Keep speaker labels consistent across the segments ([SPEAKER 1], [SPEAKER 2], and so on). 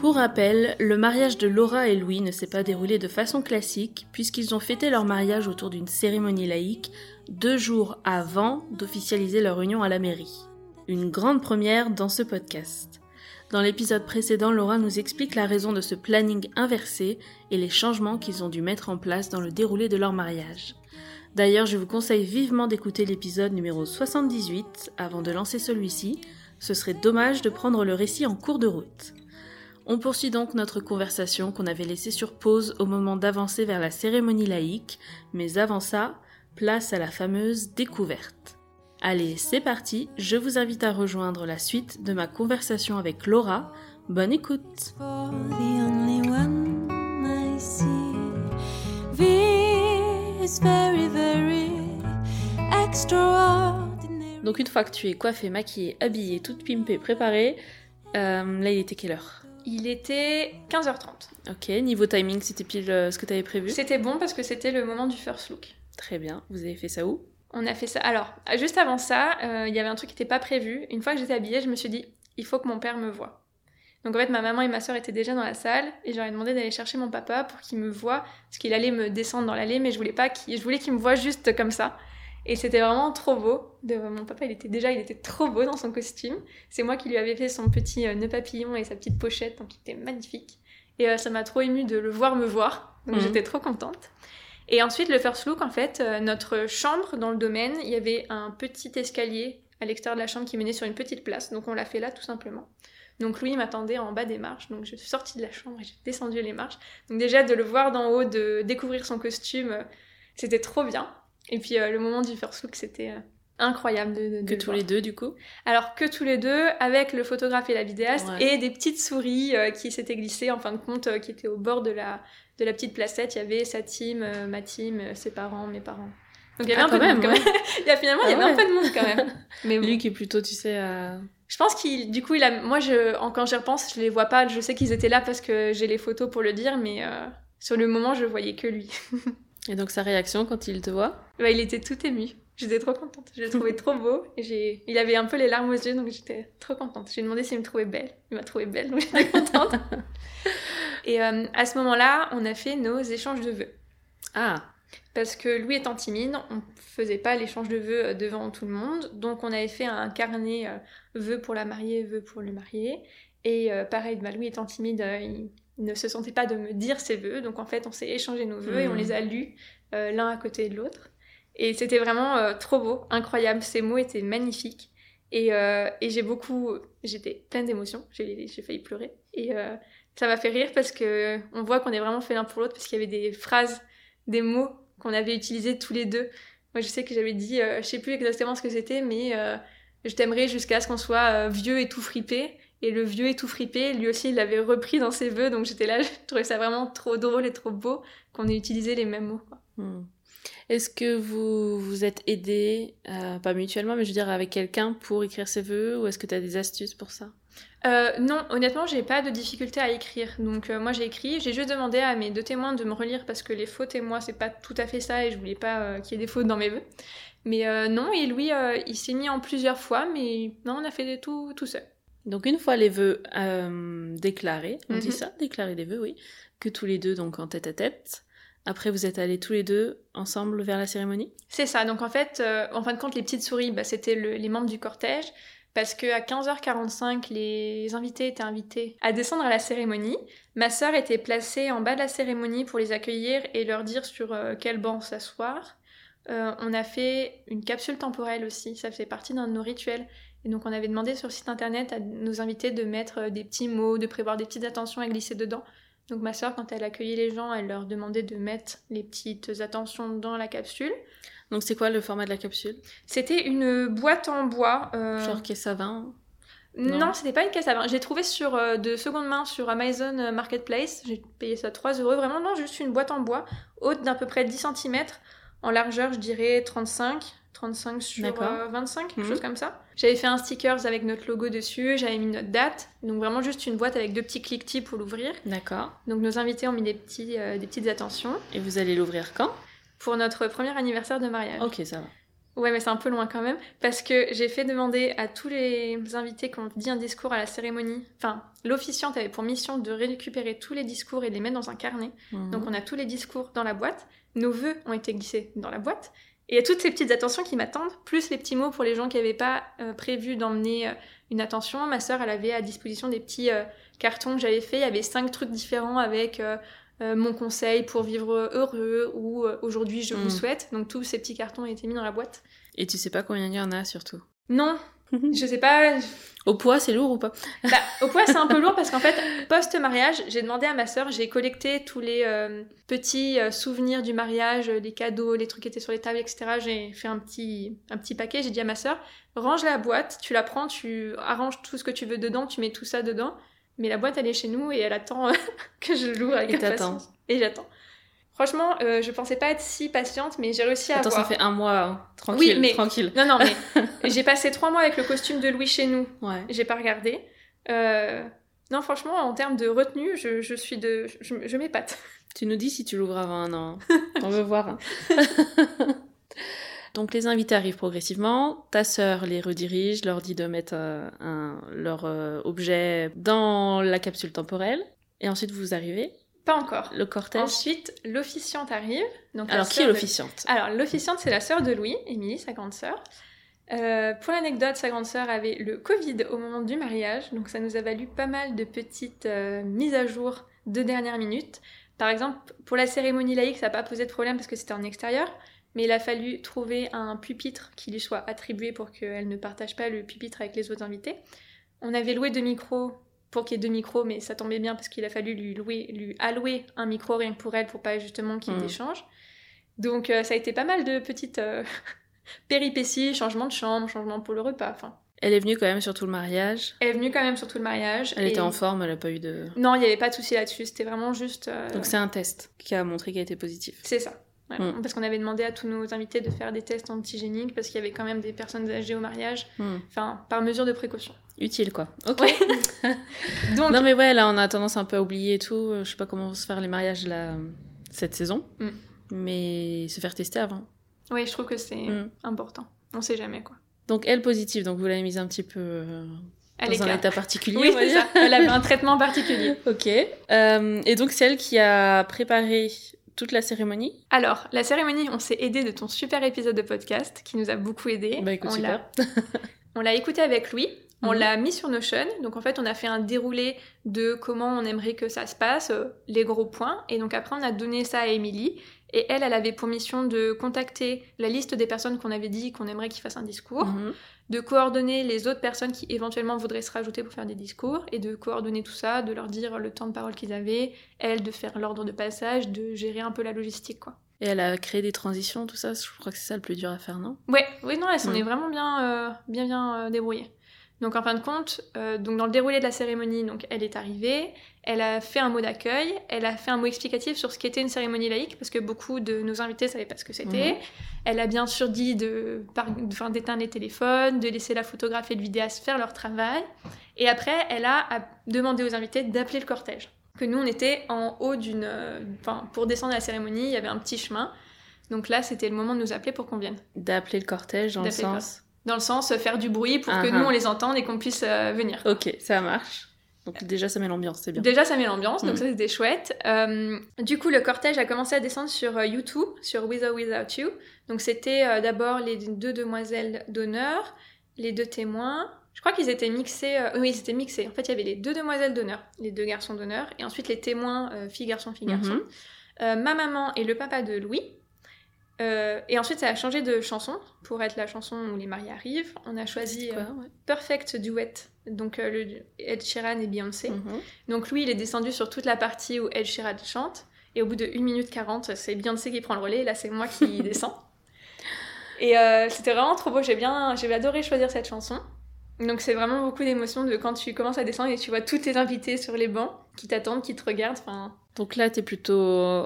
[SPEAKER 1] Pour rappel, le mariage de Laura et Louis ne s'est pas déroulé de façon classique puisqu'ils ont fêté leur mariage autour d'une cérémonie laïque deux jours avant d'officialiser leur union à la mairie. Une grande première dans ce podcast. Dans l'épisode précédent, Laura nous explique la raison de ce planning inversé et les changements qu'ils ont dû mettre en place dans le déroulé de leur mariage. D'ailleurs, je vous conseille vivement d'écouter l'épisode numéro 78 avant de lancer celui-ci. Ce serait dommage de prendre le récit en cours de route. On poursuit donc notre conversation qu'on avait laissée sur pause au moment d'avancer vers la cérémonie laïque, mais avant ça, place à la fameuse découverte. Allez, c'est parti, je vous invite à rejoindre la suite de ma conversation avec Laura. Bonne écoute. Donc une fois que tu es coiffée, maquillée, habillée, toute pimpée, préparée, euh, là il était quelle heure?
[SPEAKER 2] Il était 15h30.
[SPEAKER 1] Ok, niveau timing, c'était pile euh, ce que tu avais prévu
[SPEAKER 2] C'était bon parce que c'était le moment du first look.
[SPEAKER 1] Très bien, vous avez fait ça où?
[SPEAKER 2] On a fait ça. Alors, juste avant ça, euh, il y avait un truc qui n'était pas prévu. Une fois que j'étais habillée, je me suis dit, il faut que mon père me voie. Donc en fait, ma maman et ma soeur étaient déjà dans la salle et j'aurais demandé d'aller chercher mon papa pour qu'il me voie, parce qu'il allait me descendre dans l'allée, mais je voulais pas qu'il, je voulais qu'il me voie juste comme ça. Et c'était vraiment trop beau. De... Mon papa, il était déjà, il était trop beau dans son costume. C'est moi qui lui avais fait son petit euh, nœud papillon et sa petite pochette, donc il était magnifique. Et euh, ça m'a trop ému de le voir me voir, donc
[SPEAKER 1] Mhm.
[SPEAKER 2] j'étais trop contente. Et ensuite, le first look, en fait, euh, notre chambre dans le domaine, il y avait un petit escalier à l'extérieur de la chambre qui menait sur une petite place, donc on l'a fait là tout simplement. Donc Louis m'attendait en bas des marches, donc je suis sortie de la chambre et j'ai descendu les marches. Donc déjà de le voir d'en haut, de découvrir son costume, c'était trop bien. Et puis euh, le moment du first look, c'était euh, incroyable de, de-
[SPEAKER 1] Que tous
[SPEAKER 2] voir.
[SPEAKER 1] les deux du coup
[SPEAKER 2] Alors que tous les deux, avec le photographe et la vidéaste,
[SPEAKER 1] Ouais.
[SPEAKER 2] et des petites souris euh, qui s'étaient glissées, en fin de compte, euh, qui étaient au bord de la, de la petite placette. Il y avait sa team, euh, ma team, ses parents, mes parents. Donc il y avait
[SPEAKER 1] Ah,
[SPEAKER 2] un peu de monde quand même. il y a, finalement, il y
[SPEAKER 1] Ah
[SPEAKER 2] avait un peu de monde quand même. Mais bon.
[SPEAKER 1] Lui qui est plutôt, tu sais.
[SPEAKER 2] Je pense qu'il, du coup, il a, moi, je, en- quand j'y repense, je les vois pas. Je sais qu'ils étaient là parce que j'ai les photos pour le dire, mais sur le moment, je voyais que lui.
[SPEAKER 1] Et donc sa réaction quand il te voit?
[SPEAKER 2] Bah, il était tout ému. J'étais trop contente. Je l'ai trouvé trop beau. Et. Il avait un peu les larmes aux yeux, donc j'étais trop contente. J'ai demandé s'il me trouvait belle. Il m'a trouvée belle, donc j'étais contente. et euh, à ce moment-là, on a fait nos échanges de vœux.
[SPEAKER 1] Ah,
[SPEAKER 2] Parce que Louis étant timide, on faisait pas l'échange de vœux euh, devant tout le monde. Donc on avait fait un carnet euh, vœux pour la mariée, vœux pour le marié. Et euh, pareil, bah, Louis étant timide, il ne se sentait pas de me dire ses vœux. Donc en fait, on s'est échangé nos vœux et on
[SPEAKER 1] Mhm.
[SPEAKER 2] les a lus euh, l'un à côté de l'autre. Et c'était vraiment euh, trop beau, incroyable. Ces mots étaient magnifiques. Et, euh, et j'ai beaucoup... J'étais pleine d'émotions. J'ai j'ai failli pleurer. Et ça m'a fait rire parce que on voit qu'on est vraiment fait l'un pour l'autre parce qu'il y avait des phrases, des mots qu'on avait utilisés tous les deux. Moi, je sais que j'avais dit, je sais plus exactement ce que c'était, mais je t'aimerais jusqu'à ce qu'on soit vieux et tout fripé. Et le vieux et tout fripé, lui aussi, il l'avait repris dans ses vœux. Donc j'étais là, je trouvais ça vraiment trop drôle et trop beau qu'on ait utilisé les mêmes mots.
[SPEAKER 1] Hmm. Est-ce que vous vous êtes aidé, euh, pas mutuellement, mais je veux dire avec quelqu'un pour écrire ses vœux ou est-ce que tu as des astuces pour ça?
[SPEAKER 2] Euh, non, honnêtement, j'ai pas de difficulté à écrire. Donc euh, moi j'ai écrit, j'ai juste demandé à mes deux témoins de me relire parce que les fautes et moi c'est pas tout à fait ça et je voulais pas euh, qu'il y ait des fautes dans mes vœux. Mais non, et euh, il s'est mis en plusieurs fois, mais non, on a fait des tout tout seul.
[SPEAKER 1] Donc une fois les vœux euh, déclarés, on dit
[SPEAKER 2] Mhm.
[SPEAKER 1] ça, déclarer les vœux, oui, que tous les deux donc en tête à tête. Après vous êtes allés tous les deux ensemble vers la cérémonie?
[SPEAKER 2] C'est ça, donc en fait, euh, en fin de compte, les petites souris, bah, c'était le- les membres du cortège. parce que à 15h45, les invités étaient invités à descendre à la cérémonie. Ma sœur était placée en bas de la cérémonie pour les accueillir et leur dire sur euh, quel banc s'asseoir. Euh, on a fait une capsule temporelle aussi, ça fait partie d'un de nos rituels. Et donc on avait demandé sur le site internet à nos invités de mettre euh, des petits mots, de prévoir des petites attentions à glisser dedans. Donc ma sœur, quand elle accueillait les gens, elle leur demandait de mettre les petites attentions dans la capsule.
[SPEAKER 1] Donc c'est quoi le format de la capsule?
[SPEAKER 2] C'était une boîte en bois. euh,
[SPEAKER 1] Genre caisse à vin?
[SPEAKER 2] Non,
[SPEAKER 1] Non.
[SPEAKER 2] c'était pas une caisse à vin. J'ai trouvé sur euh, de seconde main sur Amazon Marketplace. J'ai payé ça 3 euros. Vraiment, non, juste une boîte en bois, haute d'à peu près 10 cm. En largeur, je dirais 35. 35 sur euh, 25, quelque
[SPEAKER 1] Mhm.
[SPEAKER 2] chose comme ça. J'avais fait un stickers avec notre logo dessus, j'avais mis notre date. Donc vraiment juste une boîte avec deux petits cliquetis pour l'ouvrir.
[SPEAKER 1] D'accord.
[SPEAKER 2] Donc nos invités ont mis des, petits, euh, des petites attentions
[SPEAKER 1] Et vous allez l'ouvrir quand?
[SPEAKER 2] Pour notre premier anniversaire de mariage.
[SPEAKER 1] Ok, ça va.
[SPEAKER 2] Ouais, mais c'est un peu loin quand même, parce que j'ai fait demander à tous les invités qui ont dit un discours à la cérémonie, enfin, l'officiante avait pour mission de récupérer tous les discours et de les mettre dans un carnet.
[SPEAKER 1] Mhm.
[SPEAKER 2] Donc on a tous les discours dans la boîte, nos vœux ont été glissés dans la boîte, et il y a toutes ces petites attentions qui m'attendent, plus les petits mots pour les gens qui n'avaient pas euh, prévu d'emmener euh, une attention. Ma sœur, elle avait à disposition des petits euh, cartons que j'avais fait, il y avait cinq trucs différents avec... mon conseil pour vivre heureux ou aujourd'hui je vous
[SPEAKER 1] Mm.
[SPEAKER 2] souhaite. Donc tous ces petits cartons ont été mis dans la boîte.
[SPEAKER 1] Et tu sais pas combien il y en a surtout?
[SPEAKER 2] Non, je sais pas.
[SPEAKER 1] Au poids, c'est lourd ou pas
[SPEAKER 2] Bah, au poids, c'est un peu lourd parce qu'en fait, post-mariage, j'ai demandé à ma sœur, j'ai collecté tous les euh, petits euh, souvenirs du mariage, les cadeaux, les trucs qui étaient sur les tables, etc. J'ai fait un petit, un petit paquet. J'ai dit à ma sœur, range la boîte, tu la prends, tu arranges tout ce que tu veux dedans, tu mets tout ça dedans. Mais la boîte, elle est chez nous et elle attend que je l'ouvre avec
[SPEAKER 1] Et t'attends.
[SPEAKER 2] impatience. Et j'attends. Franchement, euh, je pensais pas être si patiente, mais j'ai réussi à
[SPEAKER 1] Attends,
[SPEAKER 2] avoir.
[SPEAKER 1] ça fait un mois. hein. Tranquille,
[SPEAKER 2] Oui, mais-
[SPEAKER 1] tranquille.
[SPEAKER 2] Non, non, mais j'ai passé trois mois avec le costume de Louis chez nous.
[SPEAKER 1] Ouais.
[SPEAKER 2] J'ai pas regardé. Euh, Non, franchement, en termes de retenue, je, je suis de. Je, je m'épate.
[SPEAKER 1] Tu nous dis si tu l'ouvres avant un an. On veut voir. Donc les invités arrivent progressivement. Ta sœur les redirige, leur dit de mettre euh, un, leur objet dans la capsule temporelle. Et ensuite vous arrivez.
[SPEAKER 2] Pas encore.
[SPEAKER 1] Le cortège.
[SPEAKER 2] Ensuite, l'officiante arrive. Donc
[SPEAKER 1] Alors qui est
[SPEAKER 2] de-
[SPEAKER 1] l'officiante?
[SPEAKER 2] Alors, l'officiante, c'est la sœur de Louis, Émilie, sa grande sœur. Euh, pour l'anecdote, sa grande sœur avait le Covid au moment du mariage, donc ça nous a valu pas mal de petites euh, mises à jour de dernière minute. Par exemple, pour la cérémonie laïque, ça n'a pas posé de problème parce que c'était en extérieur, mais il a fallu trouver un pupitre qui lui soit attribué pour qu'elle ne partage pas le pupitre avec les autres invités. On avait loué deux micros pour qu'il y ait deux micros, mais ça tombait bien parce qu'il a fallu lui, louer, lui allouer un micro rien que pour elle pour pas justement qu'il y ait
[SPEAKER 1] Mm.
[SPEAKER 2] d'échange. Donc euh, ça a été pas mal de petites euh, péripéties, changement de chambre, changement pour le repas. Enfin,
[SPEAKER 1] Elle est venue quand même sur tout le mariage.
[SPEAKER 2] elle est venue quand même sur tout le mariage.
[SPEAKER 1] Elle
[SPEAKER 2] et-
[SPEAKER 1] était en forme, elle a pas eu de.
[SPEAKER 2] Non, il n'y avait pas de souci là-dessus. C'était vraiment juste. euh,
[SPEAKER 1] Donc c'est un test qui a montré qu'elle était positive.
[SPEAKER 2] c'est ça. Ouais.
[SPEAKER 1] Mm.
[SPEAKER 2] Parce qu'on avait demandé à tous nos invités de faire des tests antigéniques parce qu'il y avait quand même des personnes âgées au mariage.
[SPEAKER 1] Hmm.
[SPEAKER 2] Enfin, par mesure de précaution.
[SPEAKER 1] Utile quoi. Ok.
[SPEAKER 2] Ouais. Donc,
[SPEAKER 1] Non mais ouais, là on a tendance un peu à oublier et tout. Je sais pas comment vont se faire les mariages là cette saison,
[SPEAKER 2] Mm.
[SPEAKER 1] mais se faire tester avant.
[SPEAKER 2] oui, je trouve que c'est
[SPEAKER 1] Mm.
[SPEAKER 2] important. On sait jamais quoi.
[SPEAKER 1] Donc elle positive, donc vous l'avez mise un petit peu euh, dans un état particulier.
[SPEAKER 2] Oui, c'est ça. Elle avait un traitement particulier.
[SPEAKER 1] Ok. Euh, et donc c'est elle qui a préparé toute la cérémonie?
[SPEAKER 2] Alors, la cérémonie, on s'est aidé de ton super épisode de podcast qui nous a beaucoup aidé.
[SPEAKER 1] Bah écoute
[SPEAKER 2] on
[SPEAKER 1] super.
[SPEAKER 2] l'a On l'a écouté avec Louis, on
[SPEAKER 1] Mhm.
[SPEAKER 2] l'a mis sur Notion. Donc en fait, on a fait un déroulé de comment on aimerait que ça se passe, euh, les gros points. Et donc après, on a donné ça à Émilie. Et elle, elle avait pour mission de contacter la liste des personnes qu'on avait dit qu'on aimerait qu'ils fassent un discours,
[SPEAKER 1] Mhm.
[SPEAKER 2] de coordonner les autres personnes qui éventuellement voudraient se rajouter pour faire des discours, et de coordonner tout ça, de leur dire le temps de parole qu'ils avaient, elle de faire l'ordre de passage, de gérer un peu la logistique, quoi.
[SPEAKER 1] Et elle a créé des transitions, tout ça. Je crois que c'est ça le plus dur à faire, non?
[SPEAKER 2] Ouais, oui, non, elle s'en est vraiment bien, euh, bien, bien euh, débrouillée. Donc en fin de compte, euh, donc dans le déroulé de la cérémonie, donc elle est arrivée, elle a fait un mot d'accueil, elle a fait un mot explicatif sur ce qu'était une cérémonie laïque parce que beaucoup de nos invités savaient pas ce que c'était.
[SPEAKER 1] Mhm.
[SPEAKER 2] Elle a bien sûr dit de, enfin, d'éteindre les téléphones, de laisser la photographe et le vidéaste faire leur travail. Et après, elle a demandé aux invités d'appeler le cortège. Que nous, on était en haut d'une, euh, enfin, pour descendre à la cérémonie, il y avait un petit chemin. Donc là, c'était le moment de nous appeler pour qu'on vienne.
[SPEAKER 1] D'appeler le cortège dans le sens.
[SPEAKER 2] Dans le sens euh, faire du bruit pour que nous
[SPEAKER 1] ah.
[SPEAKER 2] on les entende et qu'on puisse euh, venir.
[SPEAKER 1] Ok, ça marche. Donc déjà ça met l'ambiance, c'est bien.
[SPEAKER 2] Déjà ça met l'ambiance, donc
[SPEAKER 1] Mm.
[SPEAKER 2] ça c'était chouette. Euh, du coup le cortège a commencé à descendre sur euh, YouTube, sur With or Without You. Donc c'était euh, d'abord les deux demoiselles d'honneur, les deux témoins, Je crois qu'ils étaient mixés. euh, oui, ils étaient mixés. En fait, il y avait les deux demoiselles d'honneur, les deux garçons d'honneur, et ensuite les témoins euh, filles garçons filles garçons.
[SPEAKER 1] Mhm.
[SPEAKER 2] Euh, ma maman et le papa de Louis. Euh, et ensuite, ça a changé de chanson pour être la chanson où les mariés arrivent. On a choisi
[SPEAKER 1] Quoi,
[SPEAKER 2] euh,
[SPEAKER 1] ouais.
[SPEAKER 2] Perfect Duet, donc euh, le Ed Sheeran et Beyoncé.
[SPEAKER 1] Mhm.
[SPEAKER 2] Donc Louis, il est descendu sur toute la partie où Ed Sheeran chante. Et au bout de 1 minute 40, c'est Beyoncé qui prend le relais. Et là, c'est moi qui descends. Et c'était vraiment trop beau. J'ai bien, j'ai adoré choisir cette chanson. Donc c'est vraiment beaucoup d'émotions de quand tu commences à descendre et tu vois tous tes invités sur les bancs qui t'attendent, qui te regardent. Enfin,
[SPEAKER 1] Donc là, t'es plutôt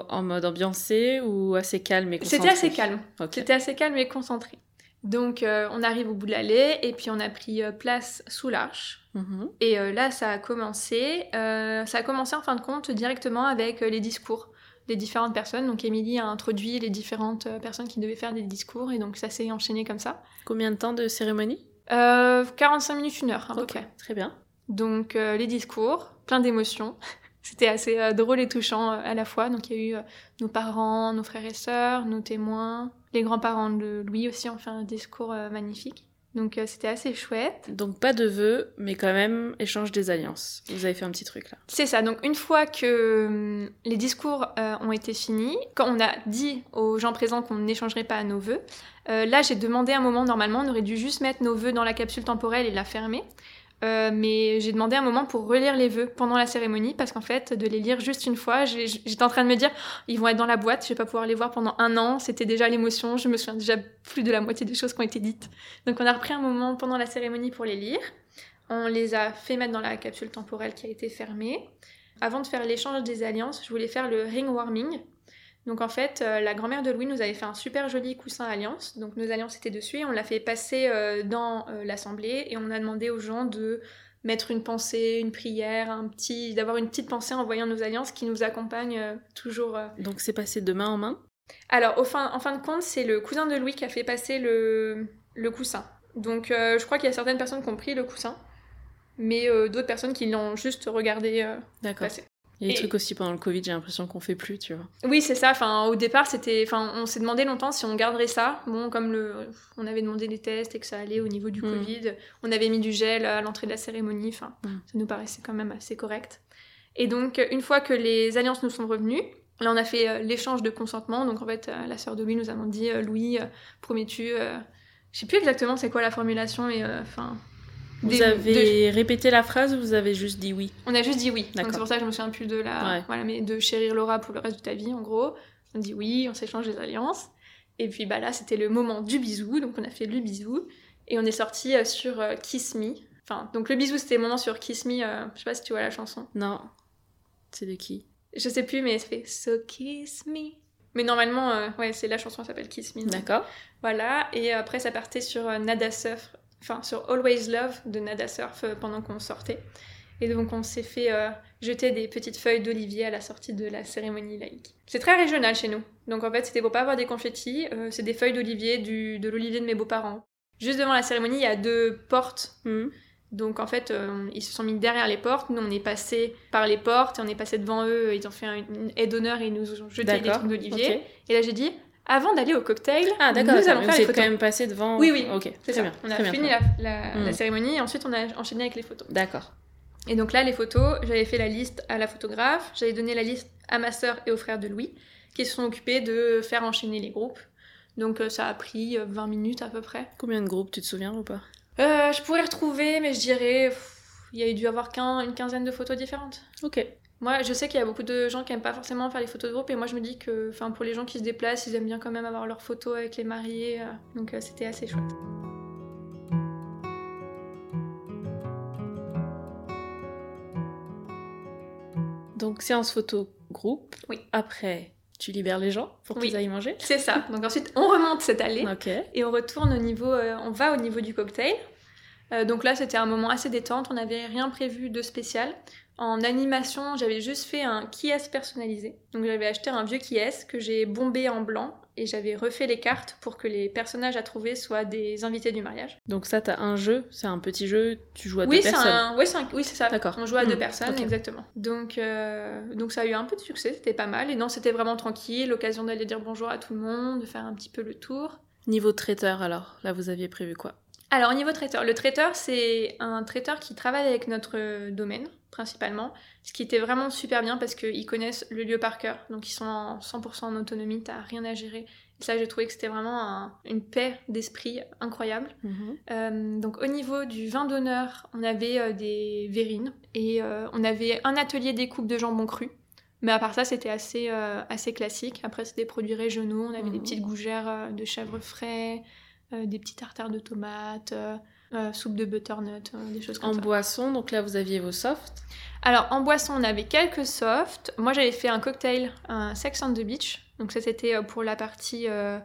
[SPEAKER 1] en mode ambiancé ou assez calme et concentré
[SPEAKER 2] c'était assez calme. C'était assez calme et concentré. Donc euh, on arrive au bout de l'allée et puis on a pris euh, place sous l'arche.
[SPEAKER 1] Mhm.
[SPEAKER 2] Et euh, là, ça a commencé. ça a commencé en fin de compte directement avec les discours des différentes personnes. Donc, Émilie a introduit les différentes personnes qui devaient faire des discours, et donc ça s'est enchaîné comme ça.
[SPEAKER 1] Combien de temps de cérémonie?
[SPEAKER 2] Euh, 45 minutes, une heure à peu
[SPEAKER 1] Ok,
[SPEAKER 2] près.
[SPEAKER 1] Très bien.
[SPEAKER 2] Donc, les discours, plein d'émotions. C'était assez euh, drôle et touchant euh, à la fois. Donc, il y a eu euh, nos parents, nos frères et sœurs, nos témoins, les grands-parents de Louis aussi ont fait un discours magnifique. Donc, euh, c'était assez chouette.
[SPEAKER 1] Donc pas de vœux, mais quand même échange des alliances. Vous avez fait un petit truc là.
[SPEAKER 2] C'est ça, donc une fois que hum, les discours euh, ont été finis, quand on a dit aux gens présents qu'on n'échangerait pas nos vœux, là j'ai demandé un moment, normalement on aurait dû juste mettre nos vœux dans la capsule temporelle et la fermer. Euh, mais j'ai demandé un moment pour relire les vœux pendant la cérémonie parce qu'en fait de les lire juste une fois j'étais en train de me dire ils vont être dans la boîte je vais pas pouvoir les voir pendant un an c'était déjà l'émotion je me souviens déjà plus de la moitié des choses qui ont été dites donc on a repris un moment pendant la cérémonie pour les lire. On les a fait mettre dans la capsule temporelle qui a été fermée. Avant de faire l'échange des alliances, je voulais faire le ring warming. Donc en fait, euh, la grand-mère de Louis nous avait fait un super joli coussin alliance. Donc nos alliances étaient dessus et on l'a fait passer euh, dans euh, l'assemblée et on a demandé aux gens de mettre une pensée, une prière, un petit, d'avoir une petite pensée en voyant nos alliances qui nous accompagnent toujours.
[SPEAKER 1] Donc c'est passé de main en main?
[SPEAKER 2] Alors au fin, en fin de compte, c'est le cousin de Louis qui a fait passer le, le coussin. Donc euh, je crois qu'il y a certaines personnes qui ont pris le coussin, mais euh, d'autres personnes qui l'ont juste regardé euh,
[SPEAKER 1] D'accord.
[SPEAKER 2] passer. Et-
[SPEAKER 1] trucs aussi pendant le Covid, j'ai l'impression qu'on fait plus, tu vois.
[SPEAKER 2] Oui, c'est ça. Enfin, au départ, c'était. Enfin, on s'est demandé longtemps si on garderait ça. Bon, comme le, on avait demandé des tests et que ça allait au niveau du
[SPEAKER 1] Mm.
[SPEAKER 2] Covid, on avait mis du gel à l'entrée de la cérémonie. Enfin,
[SPEAKER 1] Mm.
[SPEAKER 2] ça nous paraissait quand même assez correct. Et donc, une fois que les alliances nous sont revenues, là, on a fait euh, l'échange de consentement. Donc, en fait, euh, la sœur de Louis nous a dit euh, Louis, promets-tu Je sais plus exactement c'est quoi la formulation, mais euh,
[SPEAKER 1] Vous
[SPEAKER 2] de-
[SPEAKER 1] avez répété la phrase ou vous avez juste dit oui
[SPEAKER 2] on a juste dit oui. Donc c'est pour ça que je me souviens plus de la.
[SPEAKER 1] Ouais.
[SPEAKER 2] Voilà, mais de chérir Laura pour le reste de ta vie, en gros. On dit oui, on s'échange des alliances. Et puis bah là, c'était le moment du bisou. Donc on a fait le bisou. Et on est sorti euh, sur euh, Kiss Me. Enfin, donc le bisou, c'était le moment sur Kiss Me. euh, je sais pas si tu vois la chanson.
[SPEAKER 1] Non. C'est de qui?
[SPEAKER 2] Je sais plus, mais ça fait So Kiss Me. Mais normalement, euh, ouais, c'est la chanson, elle s'appelle Kiss Me.
[SPEAKER 1] D'accord.
[SPEAKER 2] Voilà. Et après, ça partait sur Nada Surf. Enfin, sur Always Love de Nada Surf euh, pendant qu'on sortait. Et donc, on s'est fait euh, jeter des petites feuilles d'olivier à la sortie de la cérémonie laïque. C'est très régional chez nous. Donc, en fait, c'était pour pas avoir des confettis. euh, c'est des feuilles d'olivier, du, de l'olivier de mes beaux-parents. Juste devant la cérémonie, il y a deux portes.
[SPEAKER 1] Mhm.
[SPEAKER 2] Donc, en fait, euh, ils se sont mis derrière les portes. Nous, on est passé par les portes et on est passé devant eux. Ils ont fait un- une aide d'honneur et ils nous ont jeté des trucs d'olivier. Et là, j'ai dit, avant d'aller au cocktail,
[SPEAKER 1] Ah
[SPEAKER 2] nous allons faire les photos.
[SPEAKER 1] quand même passé devant.
[SPEAKER 2] Oui, oui,
[SPEAKER 1] Ok,
[SPEAKER 2] C'est
[SPEAKER 1] très bien.
[SPEAKER 2] On a
[SPEAKER 1] très
[SPEAKER 2] fini la, la-
[SPEAKER 1] Mm.
[SPEAKER 2] la cérémonie et ensuite on a enchaîné avec les photos.
[SPEAKER 1] D'accord.
[SPEAKER 2] Et donc là, les photos, j'avais fait la liste à la photographe, j'avais donné la liste à ma sœur et au frère de Louis, qui se sont occupés de faire enchaîner les groupes. Donc euh, ça a pris euh, 20 minutes à peu près.
[SPEAKER 1] Combien de groupes, tu te souviens ou pas?
[SPEAKER 2] Euh, je pourrais retrouver, mais je dirais, il y a dû avoir qu'un- une quinzaine de photos différentes.
[SPEAKER 1] Ok.
[SPEAKER 2] Moi, je sais qu'il y a beaucoup de gens qui aiment pas forcément faire les photos de groupe, et moi je me dis que, enfin, pour les gens qui se déplacent, ils aiment bien quand même avoir leurs photos avec les mariés, euh, donc euh, c'était assez chouette.
[SPEAKER 1] Donc séance photo groupe.
[SPEAKER 2] Oui.
[SPEAKER 1] Après, tu libères les gens pour
[SPEAKER 2] Oui.
[SPEAKER 1] qu'ils aillent manger.
[SPEAKER 2] C'est ça. Donc ensuite, on remonte cette allée.
[SPEAKER 1] Ok.
[SPEAKER 2] Et on retourne au niveau, euh, on va au niveau du cocktail. Euh, donc là, c'était un moment assez détente, on n'avait rien prévu de spécial. En animation, j'avais juste fait un qui-est personnalisé. Donc j'avais acheté un vieux qui-est que j'ai bombé en blanc et j'avais refait les cartes pour que les personnages à trouver soient des invités du mariage.
[SPEAKER 1] Donc ça, t'as un jeu, c'est un petit jeu, tu joues à
[SPEAKER 2] Oui,
[SPEAKER 1] deux personnes.
[SPEAKER 2] un... ouais, c'est un- oui, c'est ça.
[SPEAKER 1] D'accord.
[SPEAKER 2] On joue à deux
[SPEAKER 1] Hmm,
[SPEAKER 2] personnes, exactement. Donc, euh, donc ça a eu un peu de succès, c'était pas mal. Et non, c'était vraiment tranquille, l'occasion d'aller dire bonjour à tout le monde, de faire un petit peu le tour.
[SPEAKER 1] Niveau traiteur alors, là vous aviez prévu quoi?
[SPEAKER 2] Alors, au niveau traiteur, le traiteur, c'est un traiteur qui travaille avec notre domaine, principalement, ce qui était vraiment super bien parce qu'ils connaissent le lieu par cœur, donc ils sont en 100% en autonomie, t'as rien à gérer. Et ça, j'ai trouvé que c'était vraiment un- une paix d'esprit incroyable.
[SPEAKER 1] Mhm.
[SPEAKER 2] Euh, donc au niveau du vin d'honneur, on avait euh, des verrines et euh, on avait un atelier découpe de jambon cru. Mais à part ça, c'était assez, euh, assez classique. Après, c'était des produits régionaux. On avait des
[SPEAKER 1] Mhm.
[SPEAKER 2] petites gougères euh, de chèvre frais, euh, des petits tartares de tomates, euh, euh, soupe de butternut, euh, des choses comme
[SPEAKER 1] En
[SPEAKER 2] ça.
[SPEAKER 1] boisson, donc là vous aviez vos softs.
[SPEAKER 2] Alors en boisson, on avait quelques softs. Moi, j'avais fait un cocktail, un Sex on the Beach. Donc ça, c'était euh, pour la partie euh,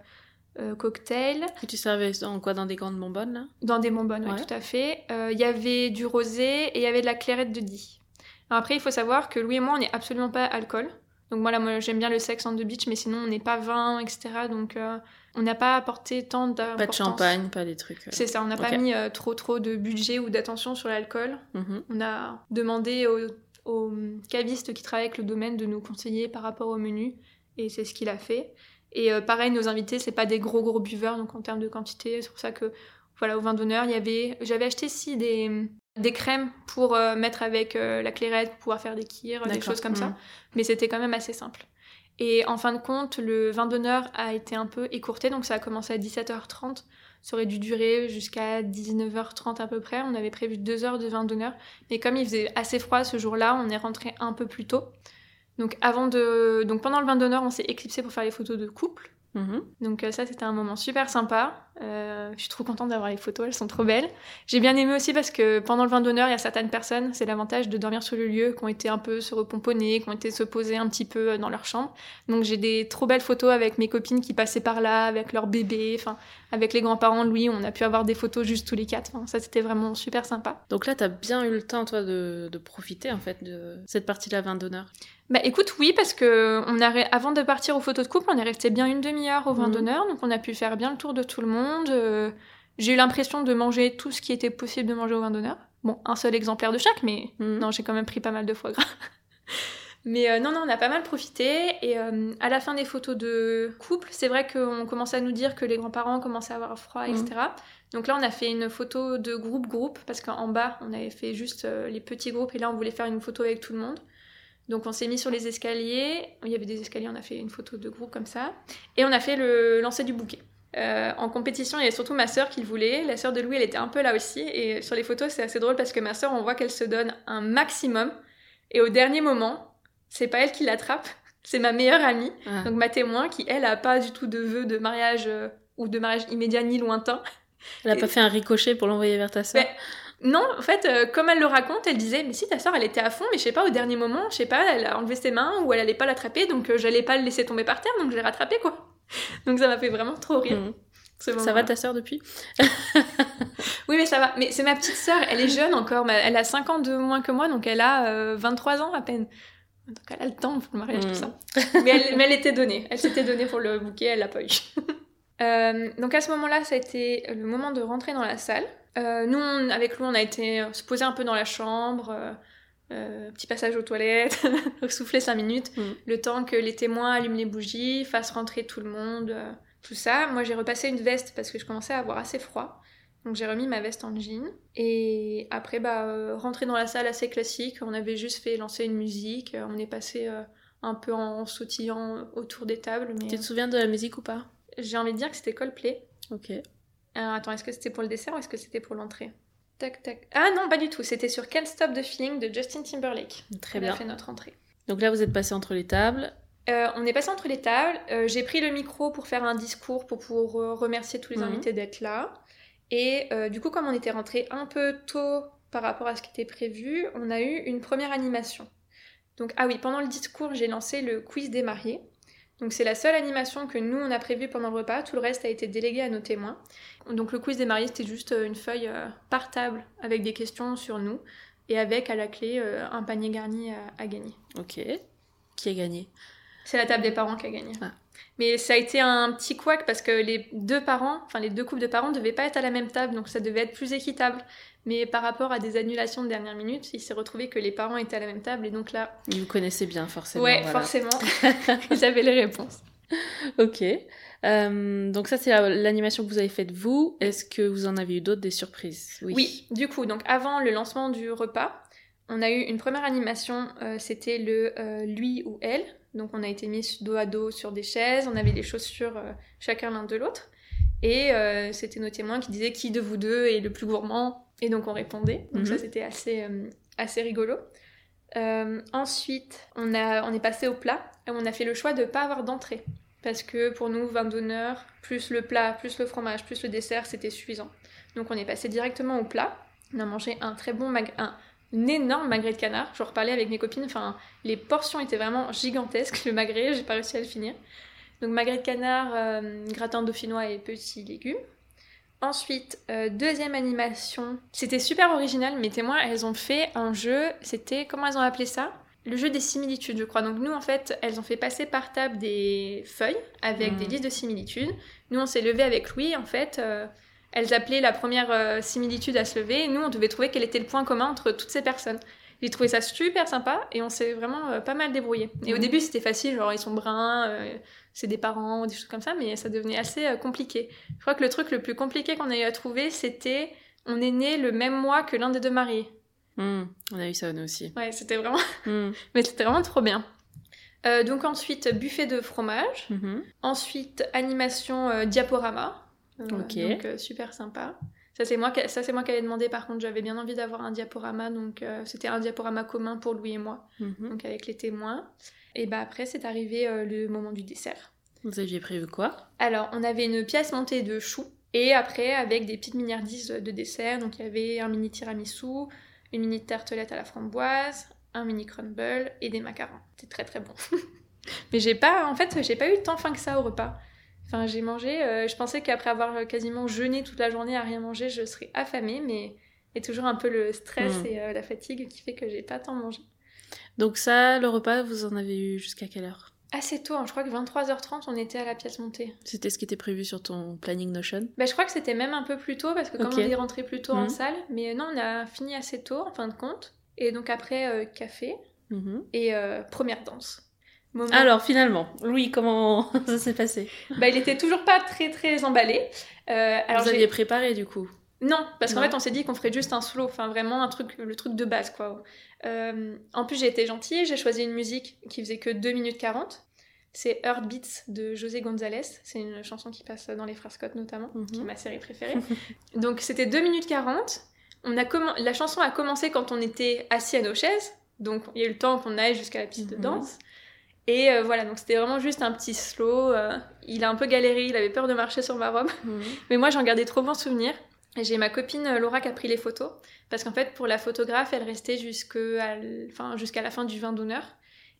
[SPEAKER 2] euh, cocktail.
[SPEAKER 1] Et tu servais en quoi? Dans des grandes bonbonnes là?
[SPEAKER 2] Dans des bonbonnes, oui, tout à fait. Euh, Il y avait du rosé et il y avait de la clairette de Die. Alors après, il faut savoir que Louis et moi, on n'est absolument pas alcool. Donc voilà, moi j'aime bien le sex on the beach, mais sinon on n'est pas vin, etc. Donc euh, on n'a pas apporté tant d'importance.
[SPEAKER 1] Pas de champagne, pas des trucs. euh.
[SPEAKER 2] C'est ça, on n'a pas mis euh, trop trop de budget ou d'attention sur l'alcool.
[SPEAKER 1] Mhm.
[SPEAKER 2] On a demandé aux, aux cavistes qui travaillent avec le domaine de nous conseiller par rapport au menu, et c'est ce qu'il a fait. Et pareil, nos invités, c'est pas des gros gros buveurs, donc en termes de quantité, c'est pour ça que voilà, au vin d'honneur, il y avait, j'avais acheté si des des crèmes pour euh, mettre avec euh, la clairette, pour pouvoir faire des kirs, des choses comme ça,
[SPEAKER 1] Mhm.
[SPEAKER 2] mais c'était quand même assez simple. Et en fin de compte, le vin d'honneur a été un peu écourté, donc ça a commencé à 17h30. Ça aurait dû durer jusqu'à 19h30 à peu près. On avait prévu deux heures de vin d'honneur. Mais comme il faisait assez froid ce jour-là, on est rentré un peu plus tôt. Donc, avant de... donc pendant le vin d'honneur, on s'est éclipsé pour faire les photos de couple.
[SPEAKER 1] Mhm.
[SPEAKER 2] Donc euh, ça, c'était un moment super sympa. Euh, je suis trop contente d'avoir les photos, elles sont trop belles. J'ai bien aimé aussi parce que pendant le vin d'honneur, il y a certaines personnes, c'est l'avantage de dormir sur le lieu, qui ont été un peu se repomponner, qui ont été se poser un petit peu euh, dans leur chambre. Donc j'ai des trop belles photos avec mes copines qui passaient par là, avec leurs bébés, enfin avec les grands-parents de Louis, on a pu avoir des photos juste tous les quatre. Enfin, ça, c'était vraiment super sympa.
[SPEAKER 1] Donc là, t'as bien eu le temps, toi, de, de profiter, en fait, de cette partie de la vin d'honneur.
[SPEAKER 2] Bah écoute, oui, parce que on a, avant de partir aux photos de couple, on est resté bien une demi-heure au vin
[SPEAKER 1] Mhm.
[SPEAKER 2] d'honneur, donc on a pu faire bien le tour de tout le monde. euh, j'ai eu l'impression de manger tout ce qui était possible de manger au vin d'honneur. Bon, un seul exemplaire de chaque, mais
[SPEAKER 1] Mhm.
[SPEAKER 2] non, j'ai quand même pris pas mal de foie gras. mais euh, non, non, on a pas mal profité. Et euh, à la fin des photos de couple, c'est vrai qu'on commençait à nous dire que les grands-parents commençaient à avoir froid,
[SPEAKER 1] Mhm.
[SPEAKER 2] etc. Donc là, on a fait une photo de groupe-groupe, parce qu'en bas, on avait fait juste euh, les petits groupes, et là, on voulait faire une photo avec tout le monde. Donc on s'est mis sur les escaliers, il y avait des escaliers, on a fait une photo de groupe comme ça, et on a fait le lancer du bouquet. Euh, en compétition, il y avait surtout ma sœur qui le voulait, la sœur de Louis, elle était un peu là aussi, et sur les photos, c'est assez drôle parce que ma sœur, on voit qu'elle se donne un maximum, et au dernier moment, c'est pas elle qui l'attrape, c'est ma meilleure amie,
[SPEAKER 1] Ah.
[SPEAKER 2] donc ma témoin, qui elle a pas du tout de vœux de mariage euh, ou de mariage immédiat ni lointain.
[SPEAKER 1] Elle a pas fait un ricochet pour l'envoyer vers ta sœur.
[SPEAKER 2] Mais- Non, en fait, euh, comme elle le raconte, elle disait Mais si ta soeur, elle était à fond, mais je sais pas, au dernier moment, je sais pas, elle a enlevé ses mains ou elle allait pas l'attraper, donc euh, j'allais pas le laisser tomber par terre, donc je l'ai rattrapé, quoi. Donc ça m'a fait vraiment trop rire. Ce
[SPEAKER 1] Ça va ta sœur depuis?
[SPEAKER 2] Oui, mais ça va. Mais c'est ma petite sœur, elle est jeune encore, mais elle a 5 ans de moins que moi, donc elle a euh, 23 ans à peine. Donc elle a le temps pour le mariage, tout ça. Mais elle, mais elle était donnée. Elle s'était donnée pour le bouquet, elle l'a pas eu. Euh, donc à ce moment-là, ça a été le moment de rentrer dans la salle. Euh, nous, on- avec Lou, on a été euh, se poser un peu dans la chambre, euh, petit passage aux toilettes, souffler 5 minutes,
[SPEAKER 1] Mhm.
[SPEAKER 2] le temps que les témoins allument les bougies, fassent rentrer tout le monde, tout ça. Moi, j'ai repassé une veste parce que je commençais à avoir assez froid. Donc j'ai remis ma veste en jean. Et après, bah, rentrer dans la salle assez classique. On avait juste fait lancer une musique. On est passé un peu en sautillant autour des tables. Mais
[SPEAKER 1] Tu te souviens de la musique ou pas?
[SPEAKER 2] J'ai envie de dire que c'était Coldplay.
[SPEAKER 1] Ok.
[SPEAKER 2] Alors attends, est-ce que c'était pour le dessert ou est-ce que c'était pour l'entrée? Tac, tac. Ah non, pas du tout. C'était sur Can't Stop the Feeling de Justin Timberlake.
[SPEAKER 1] Très
[SPEAKER 2] On
[SPEAKER 1] bien.
[SPEAKER 2] a fait notre entrée.
[SPEAKER 1] Donc là, vous êtes passé entre les tables.
[SPEAKER 2] Euh, on est passé entre les tables. Euh, j'ai pris le micro pour faire un discours pour, pour euh, remercier tous les
[SPEAKER 1] Mhm.
[SPEAKER 2] invités d'être là. Et euh, du coup, comme on était rentré un peu tôt par rapport à ce qui était prévu, on a eu une première animation. Donc, ah oui, pendant le discours, j'ai lancé le quiz des mariés. Donc, c'est la seule animation que nous, on a prévue pendant le repas. Tout le reste a été délégué à nos témoins. Donc, le quiz des mariés, c'était juste euh, une feuille euh, par table avec des questions sur nous et avec à la clé euh, un panier garni à- à gagner.
[SPEAKER 1] Ok. Qui a gagné?
[SPEAKER 2] C'est la table des parents qui a gagné.
[SPEAKER 1] Ah.
[SPEAKER 2] Mais ça a été un petit couac parce que les deux parents, enfin les deux couples de parents ne devaient pas être à la même table, donc ça devait être plus équitable. Mais par rapport à des annulations de dernière minute, il s'est retrouvé que les parents étaient à la même table et donc là,
[SPEAKER 1] Vous connaissez bien, forcément.
[SPEAKER 2] ouais,
[SPEAKER 1] voilà.
[SPEAKER 2] forcément, ils avaient les réponses.
[SPEAKER 1] ok. Euh, donc ça, c'est la- l'animation que vous avez faite vous. Est-ce que vous en avez eu d'autres, des surprises?
[SPEAKER 2] Oui. du coup, donc avant le lancement du repas, on a eu une première animation, euh, c'était le euh, lui ou elle. Donc on a été mis dos à dos sur des chaises, on avait des chaussures euh, chacun l'un de l'autre. Et euh, c'était nos témoins qui disaient qui de vous deux est le plus gourmand. Et donc on répondait. Donc ça
[SPEAKER 1] Mhm.
[SPEAKER 2] c'était assez, euh, assez rigolo. Ensuite, on, a, on est passé au plat et on a fait le choix de ne pas avoir d'entrée. Parce que pour nous, vin d'honneur, plus le plat, plus le fromage, plus le dessert, c'était suffisant. Donc on est passé directement au plat. On a mangé un très bon mag- un, un énorme magret de canard. Je reparlais avec mes copines, enfin les portions étaient vraiment gigantesques. Le magret, j'ai pas réussi à le finir. Donc magret de canard, euh, gratin dauphinois et petits légumes. Ensuite, euh, deuxième animation. C'était super original. Mes témoins, elles ont fait un jeu. C'était comment elles ont appelé ça? Le jeu des similitudes, je crois. Donc nous, en fait, elles ont fait passer par table des feuilles avec des listes de similitudes. Nous, on s'est levé avec Louis. En fait, euh, elles appelaient la première euh, similitude à se lever. Et nous, on devait trouver quel était le point commun entre toutes ces personnes. J'ai trouvé ça super sympa et on s'est vraiment euh, pas mal débrouillé. Et au
[SPEAKER 1] Mhm.
[SPEAKER 2] début, c'était facile, genre ils sont bruns, euh, c'est des parents des choses comme ça, mais ça devenait assez euh, compliqué. Je crois que le truc le plus compliqué qu'on a eu à trouver, c'était on est né le même mois que l'un des deux mariés.
[SPEAKER 1] Hmm, on a eu ça nous aussi.
[SPEAKER 2] Ouais, c'était vraiment,
[SPEAKER 1] Hmm,
[SPEAKER 2] mais c'était vraiment trop bien. Euh, donc ensuite, buffet de fromage.
[SPEAKER 1] mhm.
[SPEAKER 2] Ensuite, animation diaporama.
[SPEAKER 1] Ok.
[SPEAKER 2] Donc euh, super sympa. Ça c'est moi, qui- ça c'est moi qui avais demandé. Par contre, j'avais bien envie d'avoir un diaporama, donc euh, c'était un diaporama commun pour Louis et moi,
[SPEAKER 1] Mhm.
[SPEAKER 2] donc avec les témoins. Et bah après, c'est arrivé euh, le moment du dessert.
[SPEAKER 1] Vous aviez prévu quoi?
[SPEAKER 2] Alors, on avait une pièce montée de choux et après avec des petites miniardises de dessert. Donc il y avait un mini tiramisu, une mini tartelette à la framboise, un mini crumble et des macarons. C'était très très bon. Mais j'ai pas, en fait, j'ai pas eu tant faim que ça au repas. Enfin, j'ai mangé. euh, je pensais qu'après avoir quasiment jeûné toute la journée à rien manger, je serais affamée, mais il y a toujours un peu le stress
[SPEAKER 1] Mm.
[SPEAKER 2] et euh, la fatigue qui fait que j'ai pas tant mangé.
[SPEAKER 1] Donc ça, le repas, vous en avez eu jusqu'à quelle heure?
[SPEAKER 2] Assez tôt, hein, je crois que 23h30, on était à la pièce montée.
[SPEAKER 1] C'était ce qui était prévu sur ton planning Notion?
[SPEAKER 2] Bah, je crois que c'était même un peu plus tôt parce que comme
[SPEAKER 1] Ok.
[SPEAKER 2] on est rentré plus tôt en
[SPEAKER 1] Mhm.
[SPEAKER 2] salle, mais non, on a fini assez tôt en fin de compte. Et donc après, euh, café
[SPEAKER 1] Mhm.
[SPEAKER 2] et euh, première danse. Moment-
[SPEAKER 1] Alors finalement, Louis, comment ça s'est passé?
[SPEAKER 2] Bah, il était toujours pas très très emballé. Euh, alors
[SPEAKER 1] Vous aviez préparé du coup?
[SPEAKER 2] Non, parce qu'en fait, on s'est dit qu'on ferait juste un slow, enfin vraiment un truc, le truc de base quoi. Euh, en plus, j'ai été gentille, j'ai choisi une musique qui faisait que 2 minutes 40. C'est Heartbeats de José González. C'est une chanson qui passe dans Les Frères Scott notamment, qui est
[SPEAKER 1] Mhm.
[SPEAKER 2] ma série préférée. Donc c'était 2 minutes 40. On a La chanson a commencé quand on était assis à nos chaises. Donc il y a eu le temps qu'on aille jusqu'à la piste
[SPEAKER 1] Mhm.
[SPEAKER 2] de danse. Et euh, voilà, donc c'était vraiment juste un petit slow. euh, il a un peu galéré, il avait peur de marcher sur ma robe.
[SPEAKER 1] Mhm.
[SPEAKER 2] Mais moi, j'en gardais trop bons souvenirs. Et j'ai ma copine euh, Laura qui a pris les photos. Parce qu'en fait, pour la photographe, elle restait jusqu'à enfin, la fin du vin d'honneur.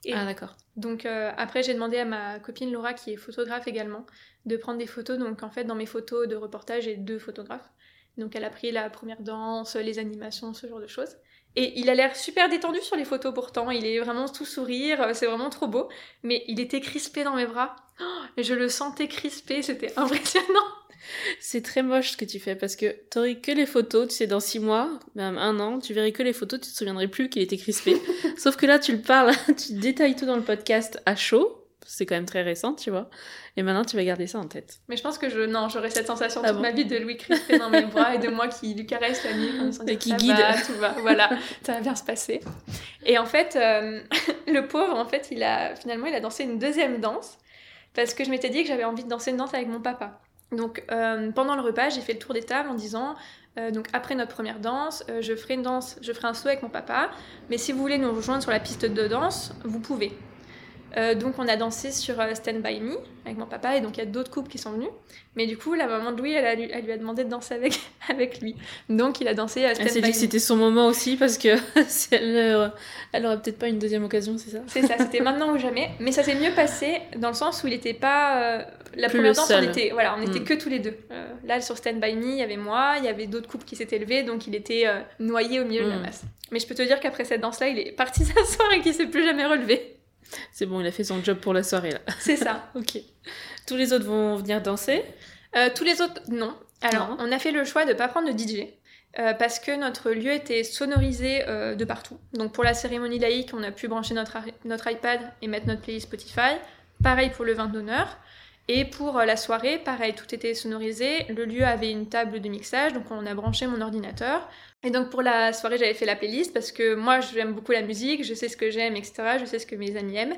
[SPEAKER 2] Et
[SPEAKER 1] Ah d'accord.
[SPEAKER 2] donc euh, après, j'ai demandé à ma copine Laura, qui est photographe également, de prendre des photos. Donc en fait, dans mes photos de reportage, j'ai deux photographes. Donc elle a pris la première danse, les animations, ce genre de choses. Et il a l'air super détendu sur les photos pourtant. Il est vraiment tout sourire, euh, c'est vraiment trop beau. Mais il était crispé dans mes bras. Oh, je le sentais crispé, c'était impressionnant.
[SPEAKER 1] C'est très moche ce que tu fais parce que t'aurais que les photos, tu sais, dans six mois, même un an, tu verrais que les photos, tu te souviendrais plus qu'il était crispé. Sauf que là, tu le parles, tu détailles tout dans le podcast à chaud. C'est quand même très récent, tu vois. Et maintenant, tu vas garder ça en tête.
[SPEAKER 2] Mais je pense que je non, j'aurais cette sensation
[SPEAKER 1] Ah
[SPEAKER 2] toute
[SPEAKER 1] bon
[SPEAKER 2] ma vie de Louis crispé dans mes bras et de moi qui lui caresse la nuit comme ça.
[SPEAKER 1] Et qui
[SPEAKER 2] ça
[SPEAKER 1] guide.
[SPEAKER 2] va, tout va, voilà, ça va bien se passer. Et en fait, euh, le pauvre, en fait, il a finalement il a dansé une deuxième danse parce que je m'étais dit que j'avais envie de danser une danse avec mon papa. Donc euh, pendant le repas, j'ai fait le tour des tables en disant euh, donc après notre première danse, je ferai une danse, je ferai un saut avec mon papa, mais si vous voulez nous rejoindre sur la piste de danse, vous pouvez. Euh, donc on a dansé sur euh, Stand By Me avec mon papa et donc il y a d'autres couples qui sont venus. Mais du coup la maman de Louis elle, a lui, elle lui a demandé de danser avec, avec lui. Donc il a dansé à Stand
[SPEAKER 1] Elle s'est
[SPEAKER 2] By
[SPEAKER 1] dit que c'était son moment aussi parce que si elle, euh, elle aurait peut-être pas une deuxième occasion, c'est ça?
[SPEAKER 2] C'est ça, c'était maintenant ou jamais. Mais ça s'est mieux passé dans le sens où il était pas. euh, la
[SPEAKER 1] Plus
[SPEAKER 2] première danse,
[SPEAKER 1] seul.
[SPEAKER 2] on était, voilà, on était
[SPEAKER 1] Mm.
[SPEAKER 2] que tous les deux. Euh, là, sur Stand By Me, il y avait moi, il y avait d'autres couples qui s'étaient levés, donc il était euh, noyé au milieu de la
[SPEAKER 1] Mm.
[SPEAKER 2] masse. Mais je peux te dire qu'après cette danse-là, il est parti s'asseoir et qu'il s'est plus jamais relevé.
[SPEAKER 1] C'est bon, il a fait son job pour la soirée là.
[SPEAKER 2] C'est ça.
[SPEAKER 1] Ok. Tous les autres vont venir danser?
[SPEAKER 2] Euh, tous les autres, non. Alors,
[SPEAKER 1] Non.
[SPEAKER 2] on a fait le choix de pas prendre de DJ. euh, parce que notre lieu était sonorisé euh, de partout. Donc pour la cérémonie laïque, on a pu brancher notre, notre iPad et mettre notre playlist Spotify. Pareil pour le vin d'honneur. Et pour euh, la soirée, pareil, tout était sonorisé. Le lieu avait une table de mixage, donc on a branché mon ordinateur. Et donc pour la soirée, j'avais fait la playlist parce que moi, j'aime beaucoup la musique, je sais ce que j'aime, etc. Je sais ce que mes amis aiment.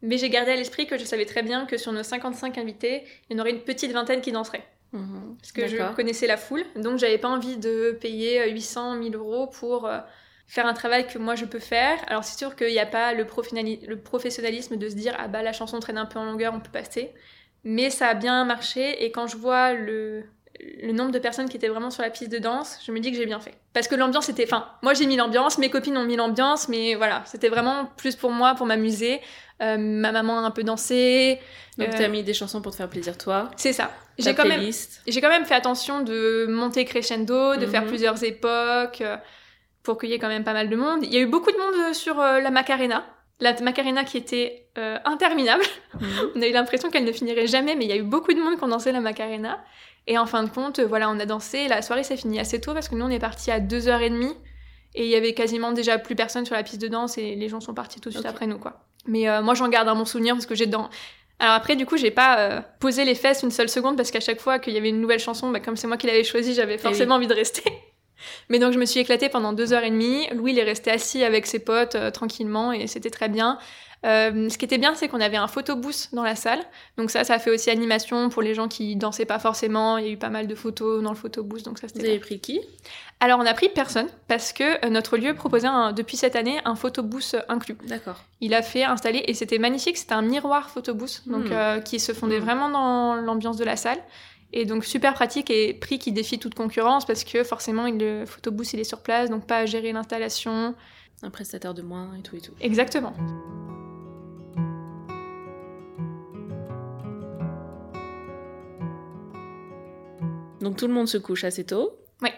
[SPEAKER 2] Mais j'ai gardé à l'esprit que je savais très bien que sur nos 55 invités, il y en aurait une petite vingtaine qui danserait.
[SPEAKER 1] Mhm.
[SPEAKER 2] Parce que je connaissais la foule. Donc j'avais pas envie de payer euh, 800, 1000 euros pour euh, faire un travail que moi je peux faire. Alors c'est sûr qu'il n'y a pas le professionnalisme de se dire ah bah la chanson traîne un peu en longueur, on peut passer. Mais ça a bien marché et quand je vois le, le nombre de personnes qui étaient vraiment sur la piste de danse, je me dis que j'ai bien fait. Parce que l'ambiance était... Enfin, moi j'ai mis l'ambiance, mes copines ont mis l'ambiance, mais voilà, c'était vraiment plus pour moi, pour m'amuser. Euh, ma maman a un peu dansé.
[SPEAKER 1] Donc
[SPEAKER 2] Euh,
[SPEAKER 1] t'as mis des chansons pour te faire plaisir toi.
[SPEAKER 2] C'est ça. J'ai quand même... quand fait attention de monter crescendo, de faire
[SPEAKER 1] Mhm.
[SPEAKER 2] plusieurs époques, euh, pour qu'il y ait quand même pas mal de monde. Il y a eu beaucoup de monde euh, sur la Macarena. La Macarena qui était euh, interminable.
[SPEAKER 1] Mhm.
[SPEAKER 2] On a eu l'impression qu'elle ne finirait jamais, mais il y a eu beaucoup de monde qui ont dansé la Macarena. Et en fin de compte, voilà, on a dansé. La soirée s'est finie assez tôt parce que nous, on est parti à 2h30. Et il y avait quasiment déjà plus personne sur la piste de danse et les gens sont partis tout de suite après nous, quoi. Mais euh, moi, j'en garde un bon souvenir parce que j'ai dans... Alors après, du coup, j'ai pas euh, posé les fesses une seule seconde parce qu'à chaque fois qu'il y avait une nouvelle chanson, bah, comme c'est moi qui l'avais choisie, j'avais forcément envie de rester. Mais donc je me suis éclatée pendant deux heures et demie. Louis, il est resté assis avec ses potes euh, tranquillement et c'était très bien. Euh, ce qui était bien, c'est qu'on avait un photobooth dans la salle. Donc ça, ça fait aussi animation pour les gens qui dansaient pas forcément. Il y a eu pas mal de photos dans le photobooth, donc ça
[SPEAKER 1] Vous
[SPEAKER 2] c'était
[SPEAKER 1] avez
[SPEAKER 2] bien.
[SPEAKER 1] pris qui?
[SPEAKER 2] Alors on a pris personne parce que euh, notre lieu proposait un- depuis cette année un photobooth inclus.
[SPEAKER 1] D'accord.
[SPEAKER 2] Il a fait installer et c'était magnifique. C'était un miroir photobooth, donc
[SPEAKER 1] Hmm.
[SPEAKER 2] euh, qui se fondait
[SPEAKER 1] Hmm.
[SPEAKER 2] vraiment dans l'ambiance de la salle. Et donc super pratique et prix qui défie toute concurrence parce que forcément il- le photobooth il est sur place, donc pas à gérer l'installation.
[SPEAKER 1] Un prestataire de moins et tout et tout.
[SPEAKER 2] Exactement.
[SPEAKER 1] Donc tout le monde se couche assez tôt.
[SPEAKER 2] Ouais.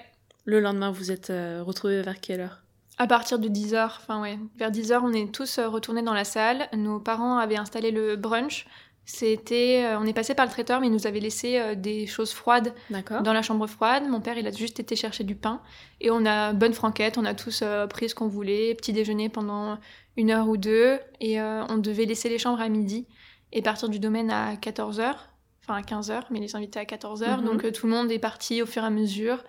[SPEAKER 1] Le lendemain, vous êtes euh, retrouvés vers quelle heure?
[SPEAKER 2] À partir de 10h, enfin ouais, vers 10h, on est tous euh, retournés dans la salle. Nos parents avaient installé le brunch. C'était, euh, on est passé par le traiteur, mais il nous avait laissé euh, des choses froides dans la chambre froide. Mon père, il a juste été chercher du pain. Et on a bonne franquette, on a tous euh, pris ce qu'on voulait, petit déjeuner pendant une heure ou deux. Et on devait laisser les chambres à midi et partir du domaine à 14h, enfin à 15h, mais les invités à 14h.
[SPEAKER 1] Mhm.
[SPEAKER 2] Donc tout le monde est parti au fur et à mesure.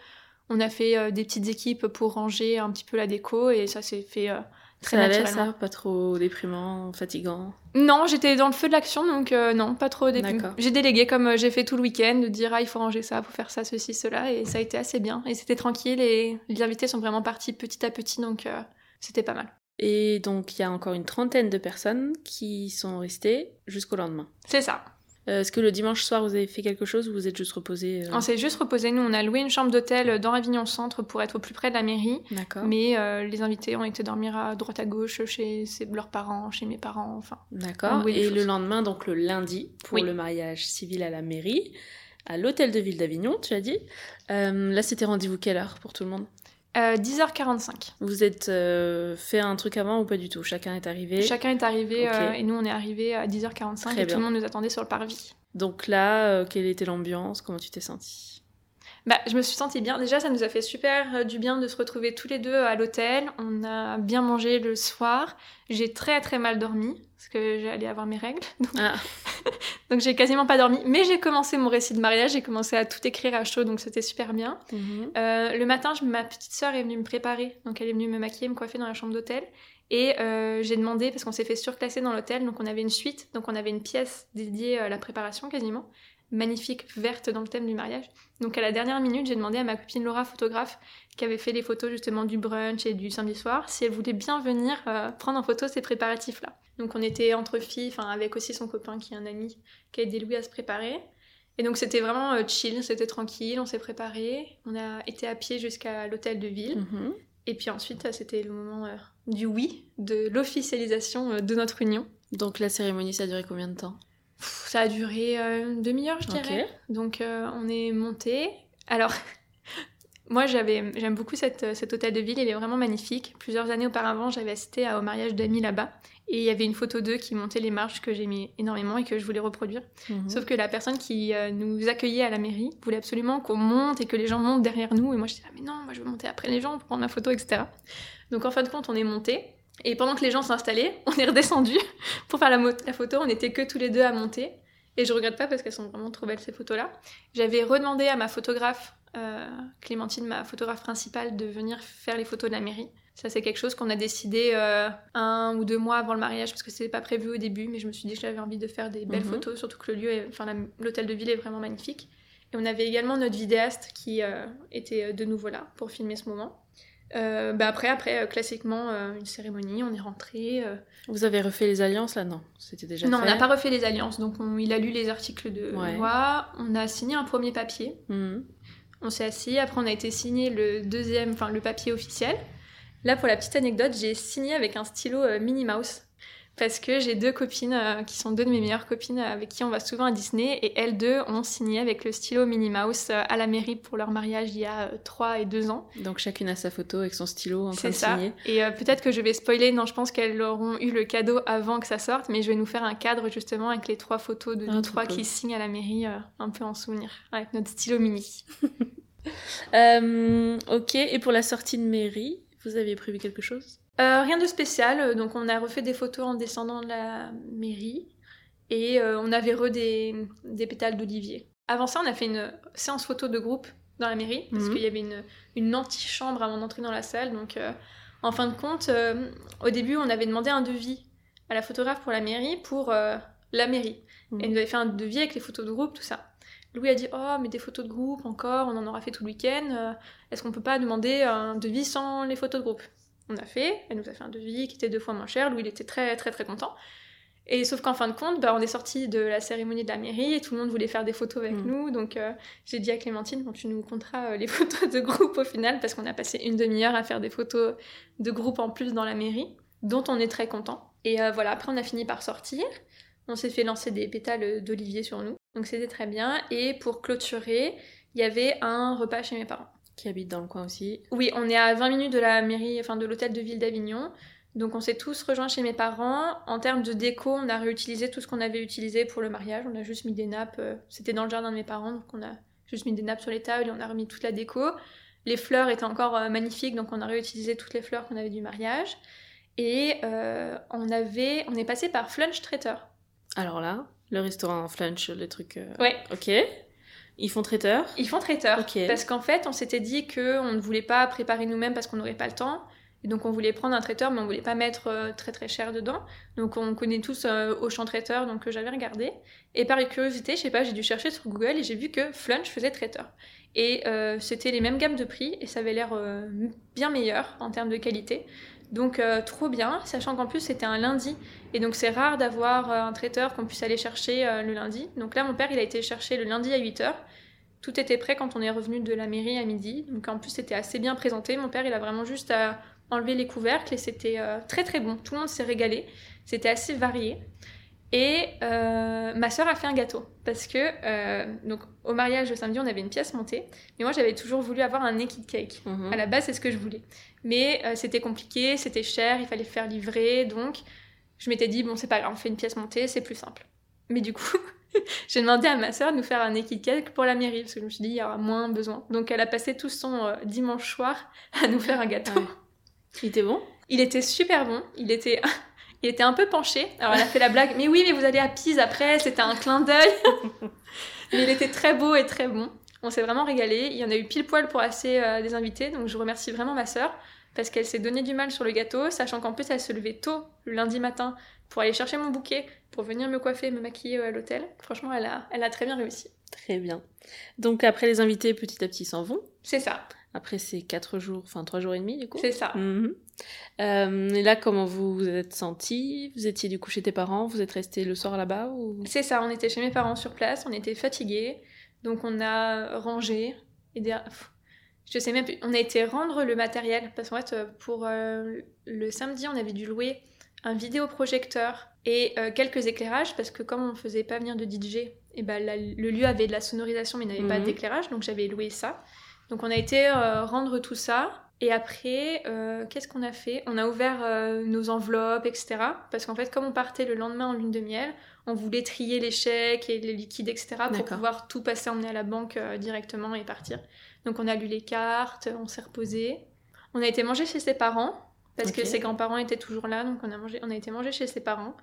[SPEAKER 2] On a fait des petites équipes pour ranger un petit peu la déco et ça s'est fait très
[SPEAKER 1] Ça allait, ça Pas trop déprimant, fatigant
[SPEAKER 2] Non, j'étais dans le feu de l'action, donc euh, non, pas trop.
[SPEAKER 1] D'accord.
[SPEAKER 2] J'ai délégué comme euh, j'ai fait tout le week-end, de dire ah il faut ranger ça, faut faire ça, ceci, cela, et ça a été assez bien. Et c'était tranquille et les invités sont vraiment partis petit à petit, donc euh, c'était pas mal.
[SPEAKER 1] Et donc, il y a encore une trentaine de personnes qui sont restées jusqu'au lendemain.
[SPEAKER 2] C'est ça.
[SPEAKER 1] Euh, Est-ce que le dimanche soir, vous avez fait quelque chose ou vous êtes juste reposé euh
[SPEAKER 2] On s'est juste reposé, nous on a loué une chambre d'hôtel dans Avignon Centre pour être au plus près de la mairie.
[SPEAKER 1] D'accord.
[SPEAKER 2] Mais euh, les invités ont été dormir à droite à gauche chez ses- leurs parents, chez mes parents, enfin.
[SPEAKER 1] D'accord. Et le lendemain, donc le lundi, pour
[SPEAKER 2] Oui.
[SPEAKER 1] le mariage civil à la mairie, à l'hôtel de ville d'Avignon, tu as dit. Euh, là, c'était rendez-vous quelle heure pour tout le monde?
[SPEAKER 2] Euh, 10h45.
[SPEAKER 1] Vous êtes euh, fait un truc avant ou pas du tout? Chacun est arrivé?
[SPEAKER 2] Chacun est arrivé euh, et nous on est arrivé à 10h45
[SPEAKER 1] Très
[SPEAKER 2] et
[SPEAKER 1] bien.
[SPEAKER 2] tout le monde nous attendait sur le parvis.
[SPEAKER 1] Donc là, euh, quelle était l'ambiance? Comment tu t'es sentie?
[SPEAKER 2] Bah, je me suis sentie bien. Déjà, ça nous a fait super euh, du bien de se retrouver tous les deux à l'hôtel. On a bien mangé le soir. J'ai très très mal dormi parce que j'allais avoir mes règles. Donc,
[SPEAKER 1] Ah,
[SPEAKER 2] donc j'ai quasiment pas dormi. Mais j'ai commencé mon récit de mariage. J'ai commencé à tout écrire à chaud, donc c'était super bien.
[SPEAKER 1] mhm.
[SPEAKER 2] Euh, le matin, je- ma petite sœur est venue me préparer. Donc elle est venue me maquiller, me coiffer dans la chambre d'hôtel. Et euh, j'ai demandé, parce qu'on s'est fait surclasser dans l'hôtel, donc on avait une suite, donc on avait une pièce dédiée à la préparation quasiment, magnifique, verte dans le thème du mariage. Donc à la dernière minute, j'ai demandé à ma copine Laura, photographe, qui avait fait les photos justement du brunch et du samedi soir, si elle voulait bien venir euh, prendre en photo ces préparatifs-là. Donc on était entre filles, enfin avec aussi son copain qui est un ami, qui a aidé Louis à se préparer. Et donc c'était vraiment euh, chill, c'était tranquille, on s'est préparé, on a été à pied jusqu'à l'hôtel de ville.
[SPEAKER 1] Mhm.
[SPEAKER 2] Et puis ensuite, euh, c'était le moment euh, du oui, de l'officialisation de notre union.
[SPEAKER 1] Donc la cérémonie, ça a duré combien de temps?
[SPEAKER 2] Ça a duré euh, une demi-heure, je dirais. Donc euh, on est monté. Alors, moi j'avais, j'aime beaucoup cette, euh, cet hôtel de ville, il est vraiment magnifique. Plusieurs années auparavant, j'avais assisté à- au mariage d'amis là-bas. Et il y avait une photo d'eux qui montait les marches que j'aimais énormément et que je voulais reproduire.
[SPEAKER 1] Mhm.
[SPEAKER 2] Sauf que la personne qui nous accueillait à la mairie voulait absolument qu'on monte et que les gens montent derrière nous. Et moi, j'étais là, mais non, moi, je veux monter après les gens pour prendre la photo, etc. Donc, en fin de compte, on est monté. Et pendant que les gens s'installaient, on est redescendu pour faire la, photo. On n'était que tous les deux à monter. Et je regrette pas parce qu'elles sont vraiment trop belles ces photos-là. J'avais redemandé à ma photographe, euh, Clémentine, ma photographe principale, de venir faire les photos de la mairie. Ça, c'est quelque chose qu'on a décidé euh, un ou deux mois avant le mariage parce que c'était pas prévu au début, mais je me suis dit que j'avais envie de faire des belles
[SPEAKER 1] Mhm.
[SPEAKER 2] photos, surtout que le lieu, est- enfin l'hôtel de ville est vraiment magnifique. Et on avait également notre vidéaste qui euh, était de nouveau là pour filmer ce moment. Euh, bah après, après euh, classiquement, euh, une cérémonie, on est rentré. euh.
[SPEAKER 1] Vous avez refait les alliances là? Non, c'était déjà
[SPEAKER 2] Non, on n'a pas refait les alliances, donc on- il a lu les articles de
[SPEAKER 1] Ouais.
[SPEAKER 2] loi. On a signé un premier papier.
[SPEAKER 1] Mhm.
[SPEAKER 2] On s'est assis, après on a été signé le deuxième, enfin le papier officiel. Là, pour la petite anecdote, j'ai signé avec un stylo Minnie Mouse. Parce que j'ai deux copines euh, qui sont deux de mes meilleures copines euh, avec qui on va souvent à Disney et elles deux ont signé avec le stylo Minnie Mouse euh, à la mairie pour leur mariage il y a euh, trois et deux ans.
[SPEAKER 1] Donc chacune a sa photo avec son stylo en train de
[SPEAKER 2] ça.
[SPEAKER 1] signer.
[SPEAKER 2] Et euh, peut-être que je vais spoiler, non, je pense qu'elles auront eu le cadeau avant que ça sorte, mais je vais nous faire un cadre justement avec les trois photos de
[SPEAKER 1] Ah,
[SPEAKER 2] nous trois
[SPEAKER 1] cool.
[SPEAKER 2] qui signent à la mairie, un peu en souvenir, avec notre stylo mini.
[SPEAKER 1] Euh, ok, et pour la sortie de mairie, vous aviez prévu quelque chose?
[SPEAKER 2] Euh, rien de spécial, euh, donc on a refait des photos en descendant de la mairie et euh, on avait re des, des pétales d'olivier. Avant ça, on a fait une séance photo de groupe dans la mairie parce
[SPEAKER 1] Mhm.
[SPEAKER 2] qu'il y avait une, une antichambre avant d'entrer dans la salle. Donc, euh, en fin de compte, au début, on avait demandé un devis à la photographe pour la mairie pour la mairie.
[SPEAKER 1] Mhm.
[SPEAKER 2] Elle nous avait fait un devis avec les photos de groupe, tout ça. Louis a dit Oh, mais des photos de groupe encore, on en aura fait tout le week-end. Est-ce qu'on peut pas demander un devis sans les photos de groupe? On a fait, elle nous a fait un devis qui était deux fois moins cher. Louis, il était très, très, très content. Et sauf qu'en fin de compte, bah, on est sorti de la cérémonie de la mairie et tout le monde voulait faire des photos avec
[SPEAKER 1] Mm.
[SPEAKER 2] nous. Donc euh, j'ai dit à Clémentine, bon, tu nous compteras euh, les photos de groupe au final parce qu'on a passé une demi-heure à faire des photos de groupe en plus dans la mairie, dont on est très content. Et euh, voilà, après on a fini par sortir. On s'est fait lancer des pétales d'olivier sur nous. Donc c'était très bien. Et pour clôturer, il y avait un repas chez mes parents.
[SPEAKER 1] Qui habite dans le coin aussi.
[SPEAKER 2] Oui, on est à 20 minutes de la mairie, enfin de l'hôtel de ville d'Avignon. Donc on s'est tous rejoints chez mes parents. En termes de déco, on a réutilisé tout ce qu'on avait utilisé pour le mariage. On a juste mis des nappes. euh, C'était dans le jardin de mes parents, donc on a juste mis des nappes sur les tables et on a remis toute la déco. Les fleurs étaient encore euh, magnifiques, donc on a réutilisé toutes les fleurs qu'on avait du mariage. Et euh, on avait, on est passé par Flunch Traiteur.
[SPEAKER 1] Alors là, le restaurant Flunch, les trucs. euh,
[SPEAKER 2] Ouais.
[SPEAKER 1] Ok. Ils font traiteur.
[SPEAKER 2] Ils font traiteur. Parce qu'en fait, on s'était dit que on ne voulait pas préparer nous-mêmes parce qu'on n'aurait pas le temps. Et donc, on voulait prendre un traiteur, mais on voulait pas mettre euh, très très cher dedans. Donc, on connaît tous euh, Auchan Traiteur, donc euh, j'avais regardé. Et par curiosité, je sais pas, j'ai dû chercher sur Google et j'ai vu que Flunch faisait traiteur. Et euh, c'était les mêmes gammes de prix et ça avait l'air bien meilleur en termes de qualité. Donc, euh, trop bien, sachant qu'en plus, c'était un lundi. Et donc, c'est rare d'avoir euh, un traiteur qu'on puisse aller chercher euh, le lundi. Donc là, mon père, il a été chercher le lundi à 8h. Tout était prêt quand on est revenu de la mairie à midi. Donc en plus, c'était assez bien présenté. Mon père, il a vraiment juste à enlever les couvercles et c'était très très bon. Tout le monde s'est régalé. C'était assez varié. Et euh, ma sœur a fait un gâteau parce que euh, donc au mariage le samedi, on avait une pièce montée. Mais moi, j'avais toujours voulu avoir un naked cake.
[SPEAKER 1] Mhm.
[SPEAKER 2] À la base, c'est ce que je voulais. Mais euh, c'était compliqué, c'était cher, il fallait faire livrer. Donc, je m'étais dit, bon, c'est pas grave, on fait une pièce montée, c'est plus simple. Mais du coup, j'ai demandé à ma sœur de nous faire un naked cake pour la mairie, parce que je me suis dit, il y aura moins besoin. Donc, elle a passé tout son dimanche soir à nous faire un gâteau.
[SPEAKER 1] Ouais. Il était bon?
[SPEAKER 2] Il était super bon, il était... Il était un peu penché, alors elle a fait la blague, mais oui, mais vous allez à Pise après, c'était un clin d'œil. mais il était très beau et très bon. On s'est vraiment régalé. Il y en a eu pile poil pour assez euh, des invités, donc je remercie vraiment ma sœur parce qu'elle s'est donné du mal sur le gâteau, sachant qu'en plus elle se levait tôt le lundi matin pour aller chercher mon bouquet, pour venir me coiffer, me maquiller euh, à l'hôtel. Franchement, elle a, elle a très bien réussi.
[SPEAKER 1] Très bien. Donc après les invités, petit à petit, s'en vont.
[SPEAKER 2] C'est ça,
[SPEAKER 1] Après ces quatre jours, enfin trois jours et demi du coup.
[SPEAKER 2] c'est ça.
[SPEAKER 1] Mhm. Euh, et là, comment vous vous êtes senti Vous étiez du coup chez tes parents? Vous êtes resté le soir là-bas ou...
[SPEAKER 2] C'est ça, on était chez mes parents sur place, on était fatigués, donc on a rangé. Et pff, je sais même plus, on a été rendre le matériel, parce qu'en fait, euh, pour euh, le samedi, on avait dû louer un vidéoprojecteur et euh, quelques éclairages, parce que comme on ne faisait pas venir de DJ, et ben la- le lieu avait de la sonorisation, mais n'avait pas
[SPEAKER 1] Mhm.
[SPEAKER 2] d'éclairage, donc j'avais loué ça. Donc on a été euh, rendre tout ça. Et après, euh, qu'est-ce qu'on a fait? On a ouvert euh, nos enveloppes, etc. Parce qu'en fait, comme on partait le lendemain en lune de miel, on voulait trier les chèques et les liquides, etc. pour pouvoir tout passer emmener à la banque euh, directement et partir. Donc on a lu les cartes, on s'est reposé. On a été manger chez ses parents. parce que ses grands-parents étaient toujours là, donc on a, mangé, on a été manger chez ses parents.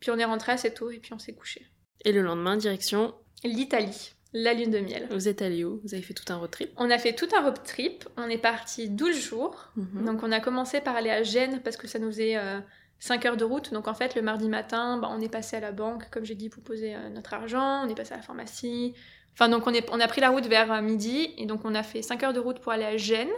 [SPEAKER 2] Puis on est rentré assez tôt et puis on s'est couché.
[SPEAKER 1] Et le lendemain, direction,
[SPEAKER 2] L'Italie, la lune de miel.
[SPEAKER 1] vous êtes allé où? Vous avez fait tout un road trip?
[SPEAKER 2] On a fait tout un road trip, on est parti 12 jours.
[SPEAKER 1] Mhm.
[SPEAKER 2] Donc on a commencé par aller à Gênes parce que ça nous faisait 5 heures de route. Donc en fait le mardi matin, bah, on est passé à la banque, comme j'ai dit, pour poser euh, notre argent. On est passé à la pharmacie. Enfin donc on, est, on a pris la route vers euh, midi et donc on a fait 5 heures de route pour aller à Gênes.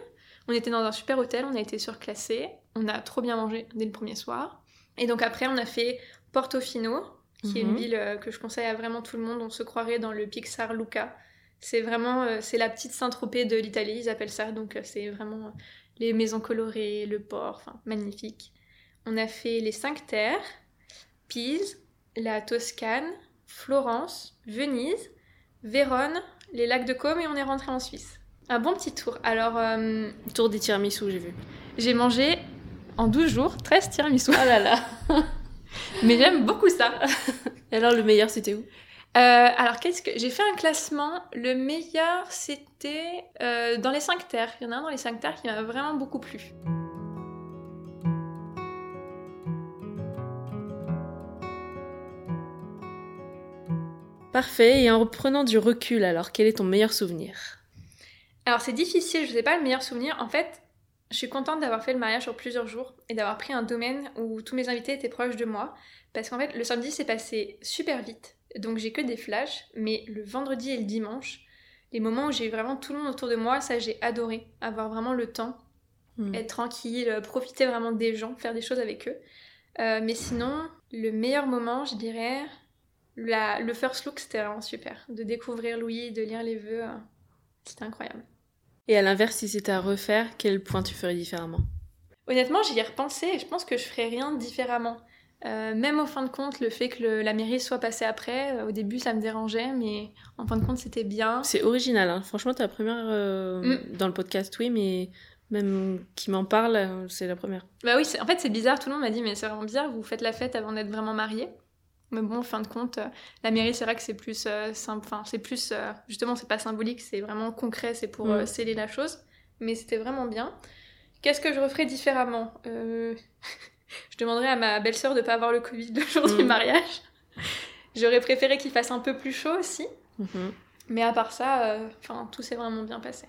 [SPEAKER 2] On était dans un super hôtel, on a été surclassé. On a trop bien mangé dès le premier soir. Et donc après on a fait Portofino, qui est une
[SPEAKER 1] Mhm.
[SPEAKER 2] ville euh, que je conseille à vraiment tout le monde. On se croirait dans le Pixar Luca. C'est vraiment, euh, c'est la petite Saint-Tropez de l'Italie, ils appellent ça. Donc euh, c'est vraiment les maisons colorées, le port, enfin magnifique. On a fait les cinq terres, Pise, la Toscane, Florence, Venise, Vérone, les lacs de Côme et on est rentré en Suisse. Un bon petit tour. Alors euh,
[SPEAKER 1] Tour des tiramisu, j'ai vu.
[SPEAKER 2] j'ai mangé en 12 jours 13 tiramisu.
[SPEAKER 1] Ah là là
[SPEAKER 2] Mais j'aime beaucoup ça.
[SPEAKER 1] Et alors, le meilleur, c'était où?
[SPEAKER 2] Euh, alors, qu'est-ce que j'ai fait un classement Le meilleur, c'était euh, dans les 5 terres. Il y en a un dans les 5 terres qui m'a vraiment beaucoup plu.
[SPEAKER 1] Parfait, et en reprenant du recul, alors, quel est ton meilleur souvenir?
[SPEAKER 2] Alors, c'est difficile, je sais pas le meilleur souvenir. En fait, je suis contente d'avoir fait le mariage sur plusieurs jours et d'avoir pris un domaine où tous mes invités étaient proches de moi. Parce qu'en fait, le samedi s'est passé super vite. Donc, j'ai que des flashs. Mais le vendredi et le dimanche, les moments où j'ai vraiment tout le monde autour de moi, ça, j'ai adoré. Avoir vraiment le temps
[SPEAKER 1] Hmm.
[SPEAKER 2] être tranquille, profiter vraiment des gens, faire des choses avec eux. Euh, mais sinon, le meilleur moment, je dirais, la- le first look, c'était vraiment super. De découvrir Louis, de lire les vœux, euh, c'était incroyable.
[SPEAKER 1] Et à l'inverse, si c'était à refaire, quel point tu ferais différemment?
[SPEAKER 2] Honnêtement, j'y ai repensé et je pense que je ferais rien différemment. Euh, même au fin de compte, le fait que le- la mairie soit passée après, euh, au début ça me dérangeait, mais en fin de compte c'était bien.
[SPEAKER 1] C'est original, hein. franchement, t'es la première euh,
[SPEAKER 2] Mm.
[SPEAKER 1] dans le podcast, oui, mais même qui m'en parle, c'est la première.
[SPEAKER 2] Bah oui, en fait c'est bizarre, tout le monde m'a dit mais c'est vraiment bizarre, vous faites la fête avant d'être vraiment mariés. Mais bon, en fin de compte, euh, la mairie c'est vrai que c'est plus euh, simple, enfin c'est plus, euh, justement c'est pas symbolique, c'est vraiment concret, c'est pour sceller la chose. Mais c'était vraiment bien. Qu'est-ce que je referais différemment Euh, Je demanderais à ma belle-sœur de pas avoir le Covid le jour du
[SPEAKER 1] Mm.
[SPEAKER 2] mariage. J'aurais préféré qu'il fasse un peu plus chaud aussi.
[SPEAKER 1] Mhm.
[SPEAKER 2] Mais à part ça, euh, tout s'est vraiment bien passé.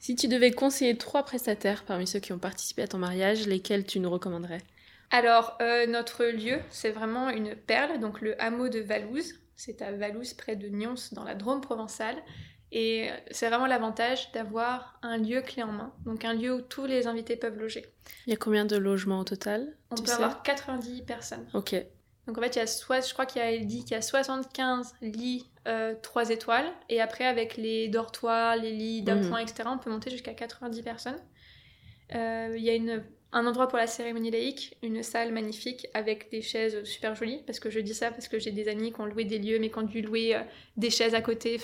[SPEAKER 1] Si tu devais conseiller trois prestataires parmi ceux qui ont participé à ton mariage, lesquels tu nous recommanderais?
[SPEAKER 2] Alors, euh, notre lieu, c'est vraiment une perle, donc le hameau de Valouse. C'est à Valouse, près de Nyons, dans la Drôme provençale. Et c'est vraiment l'avantage d'avoir un lieu clé en main, donc un lieu où tous les invités peuvent loger.
[SPEAKER 1] Il y a combien de logements au total
[SPEAKER 2] On peut avoir 90 personnes.
[SPEAKER 1] Ok.
[SPEAKER 2] Donc en fait, il y a soit, je crois qu'il y a dit qu'il y a 75 lits 3 étoiles, et après avec les dortoirs, les lits d'appoint, etc., on peut monter jusqu'à 90 personnes. Euh, Il y a une, un endroit pour la cérémonie laïque, une salle magnifique avec des chaises super jolies, parce que je dis ça parce que j'ai des amis qui ont loué des lieux, mais qui ont dû louer euh, des chaises à côté.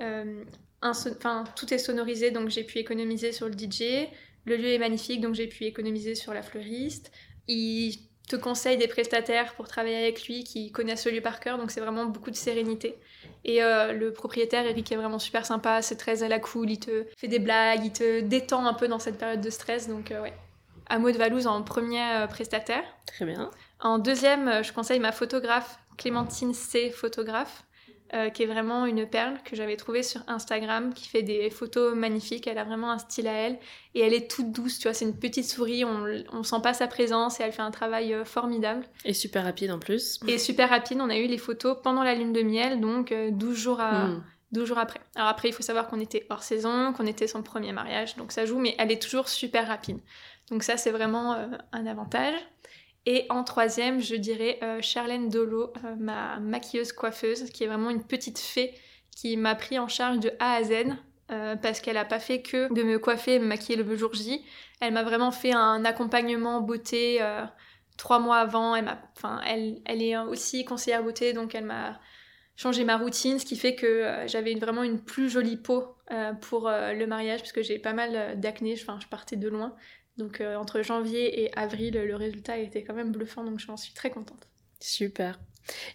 [SPEAKER 2] Euh, enfin, tout est sonorisé, donc j'ai pu économiser sur le DJ. Le lieu est magnifique, donc j'ai pu économiser sur la fleuriste. Il te conseille des prestataires pour travailler avec lui qui connaissent le lieu par cœur, donc c'est vraiment beaucoup de sérénité. Et euh, le propriétaire, Eric, est vraiment super sympa, c'est très à la cool, il te fait des blagues, il te détend un peu dans cette période de stress, donc ouais. Hameau de Valouse en premier euh, prestataire.
[SPEAKER 1] Très bien.
[SPEAKER 2] En deuxième, euh, je conseille ma photographe, Clémentine C. Photographe, euh, qui est vraiment une perle que j'avais trouvée sur Instagram, qui fait des photos magnifiques. Elle a vraiment un style à elle et elle est toute douce, tu vois. C'est une petite souris, on, on sent pas sa présence et elle fait un travail euh, formidable.
[SPEAKER 1] Et super rapide en plus.
[SPEAKER 2] Et super rapide, on a eu les photos pendant la lune de miel, donc euh, 12 jours à,
[SPEAKER 1] Hmm.
[SPEAKER 2] 12 jours après. Alors après, il faut savoir qu'on était hors saison, qu'on était son premier mariage, donc ça joue, mais elle est toujours super rapide. Donc ça, c'est vraiment euh, un avantage. Et en troisième, je dirais euh, Charlène Dolo, euh, ma maquilleuse coiffeuse, qui est vraiment une petite fée qui m'a pris en charge de A à Z. parce qu'elle a pas fait que de me coiffer et me maquiller le jour J. Elle m'a vraiment fait un accompagnement beauté trois mois avant. Elle, enfin, elle, elle est aussi conseillère beauté, donc elle m'a changé ma routine, ce qui fait que j'avais vraiment une plus jolie peau pour le mariage, parce que j'ai pas mal d'acné, enfin, je partais de loin. Donc euh, entre janvier et avril, le résultat était quand même bluffant, donc j'en suis très contente.
[SPEAKER 1] Super.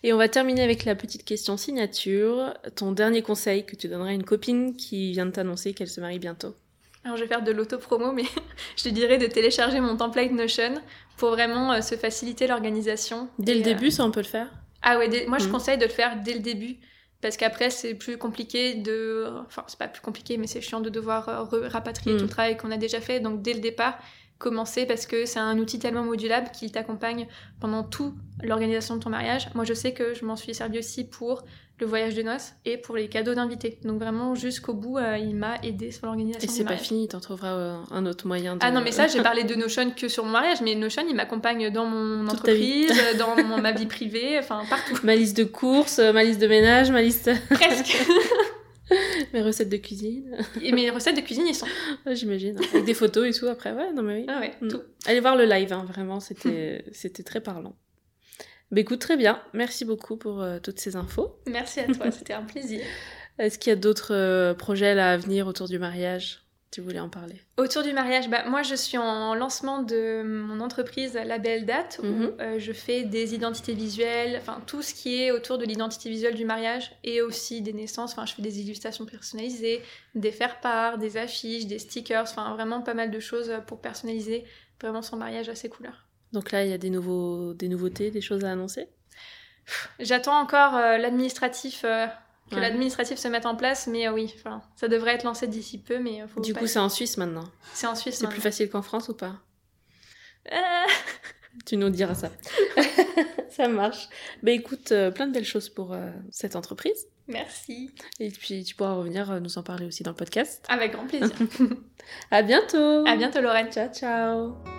[SPEAKER 1] Et on va terminer avec la petite question signature. Ton dernier conseil que tu donnerais à une copine qui vient de t'annoncer qu'elle se marie bientôt?
[SPEAKER 2] Alors je vais faire de l'auto-promo, mais je te dirais de télécharger mon template Notion pour vraiment euh, se faciliter l'organisation.
[SPEAKER 1] Dès le
[SPEAKER 2] euh,
[SPEAKER 1] début, ça on peut le faire?
[SPEAKER 2] Ah ouais, dès- moi je
[SPEAKER 1] Mhm.
[SPEAKER 2] conseille de le faire dès le début. Parce qu'après, c'est plus compliqué de. Enfin, c'est pas plus compliqué, mais c'est chiant de devoir euh, rapatrier tout le travail qu'on a déjà fait. Donc, dès le départ, commencer parce que c'est un outil tellement modulable qui t'accompagne pendant toute l'organisation de ton mariage. Moi, je sais que je m'en suis servi aussi pour le voyage de noces et pour les cadeaux d'invités. Donc, vraiment, jusqu'au bout, euh, il m'a aidé sur
[SPEAKER 1] Et
[SPEAKER 2] l'organisation du
[SPEAKER 1] c'est pas fini, t'en trouveras euh, un autre moyen de...
[SPEAKER 2] Ah non, mais ça, j'ai parlé de Notion que sur mon mariage, mais Notion, il m'accompagne dans mon
[SPEAKER 1] Toute
[SPEAKER 2] entreprise, dans mon- ma vie privée, enfin, partout.
[SPEAKER 1] Ma liste de courses, ma liste de ménage, ma liste...
[SPEAKER 2] Presque.
[SPEAKER 1] mes recettes de cuisine,
[SPEAKER 2] Et mes recettes de cuisine, ils sont.
[SPEAKER 1] Ouais, j'imagine. Avec des photos et tout après, ouais, non mais oui.
[SPEAKER 2] Ah ouais,
[SPEAKER 1] Mm.
[SPEAKER 2] tout.
[SPEAKER 1] Allez voir le live, hein, vraiment, c'était c'était très parlant. Bah écoute, très bien, merci beaucoup pour euh, toutes ces infos.
[SPEAKER 2] Merci à toi, c'était un plaisir.
[SPEAKER 1] Est-ce qu'il y a d'autres euh, projets là à venir autour du mariage? Tu voulais en parler?
[SPEAKER 2] Autour du mariage, bah, moi je suis en lancement de mon entreprise La Belle Date où
[SPEAKER 1] Mhm.
[SPEAKER 2] euh, je fais des identités visuelles, enfin tout ce qui est autour de l'identité visuelle du mariage et aussi des naissances. Enfin, je fais des illustrations personnalisées, des faire-part, des affiches, des stickers, enfin vraiment pas mal de choses pour personnaliser vraiment son mariage à ses couleurs.
[SPEAKER 1] Donc là, il y a des, nouveaux, des nouveautés, des choses à annoncer
[SPEAKER 2] J'attends encore euh, l'administratif. euh, que
[SPEAKER 1] Ouais.
[SPEAKER 2] l'administratif se mette en place, mais euh, oui, ça devrait être lancé d'ici peu, mais faut
[SPEAKER 1] Du
[SPEAKER 2] pas-
[SPEAKER 1] coup, c'est en Suisse maintenant.
[SPEAKER 2] c'est en Suisse.
[SPEAKER 1] C'est plus facile qu'en France ou pas Tu nous diras ça. ça marche. Bah écoute, euh, plein de belles choses pour euh, cette entreprise.
[SPEAKER 2] merci.
[SPEAKER 1] Et puis tu pourras revenir euh, nous en parler aussi dans le podcast.
[SPEAKER 2] Avec grand plaisir.
[SPEAKER 1] À bientôt
[SPEAKER 2] à bientôt, Lorraine.
[SPEAKER 1] Ciao, ciao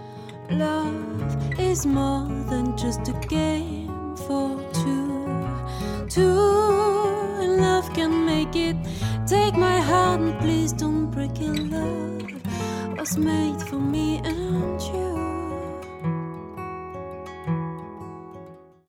[SPEAKER 3] Love is more than just a game for two. Two, love can make it. Take my heart and please don't break it. Love was made for me and you.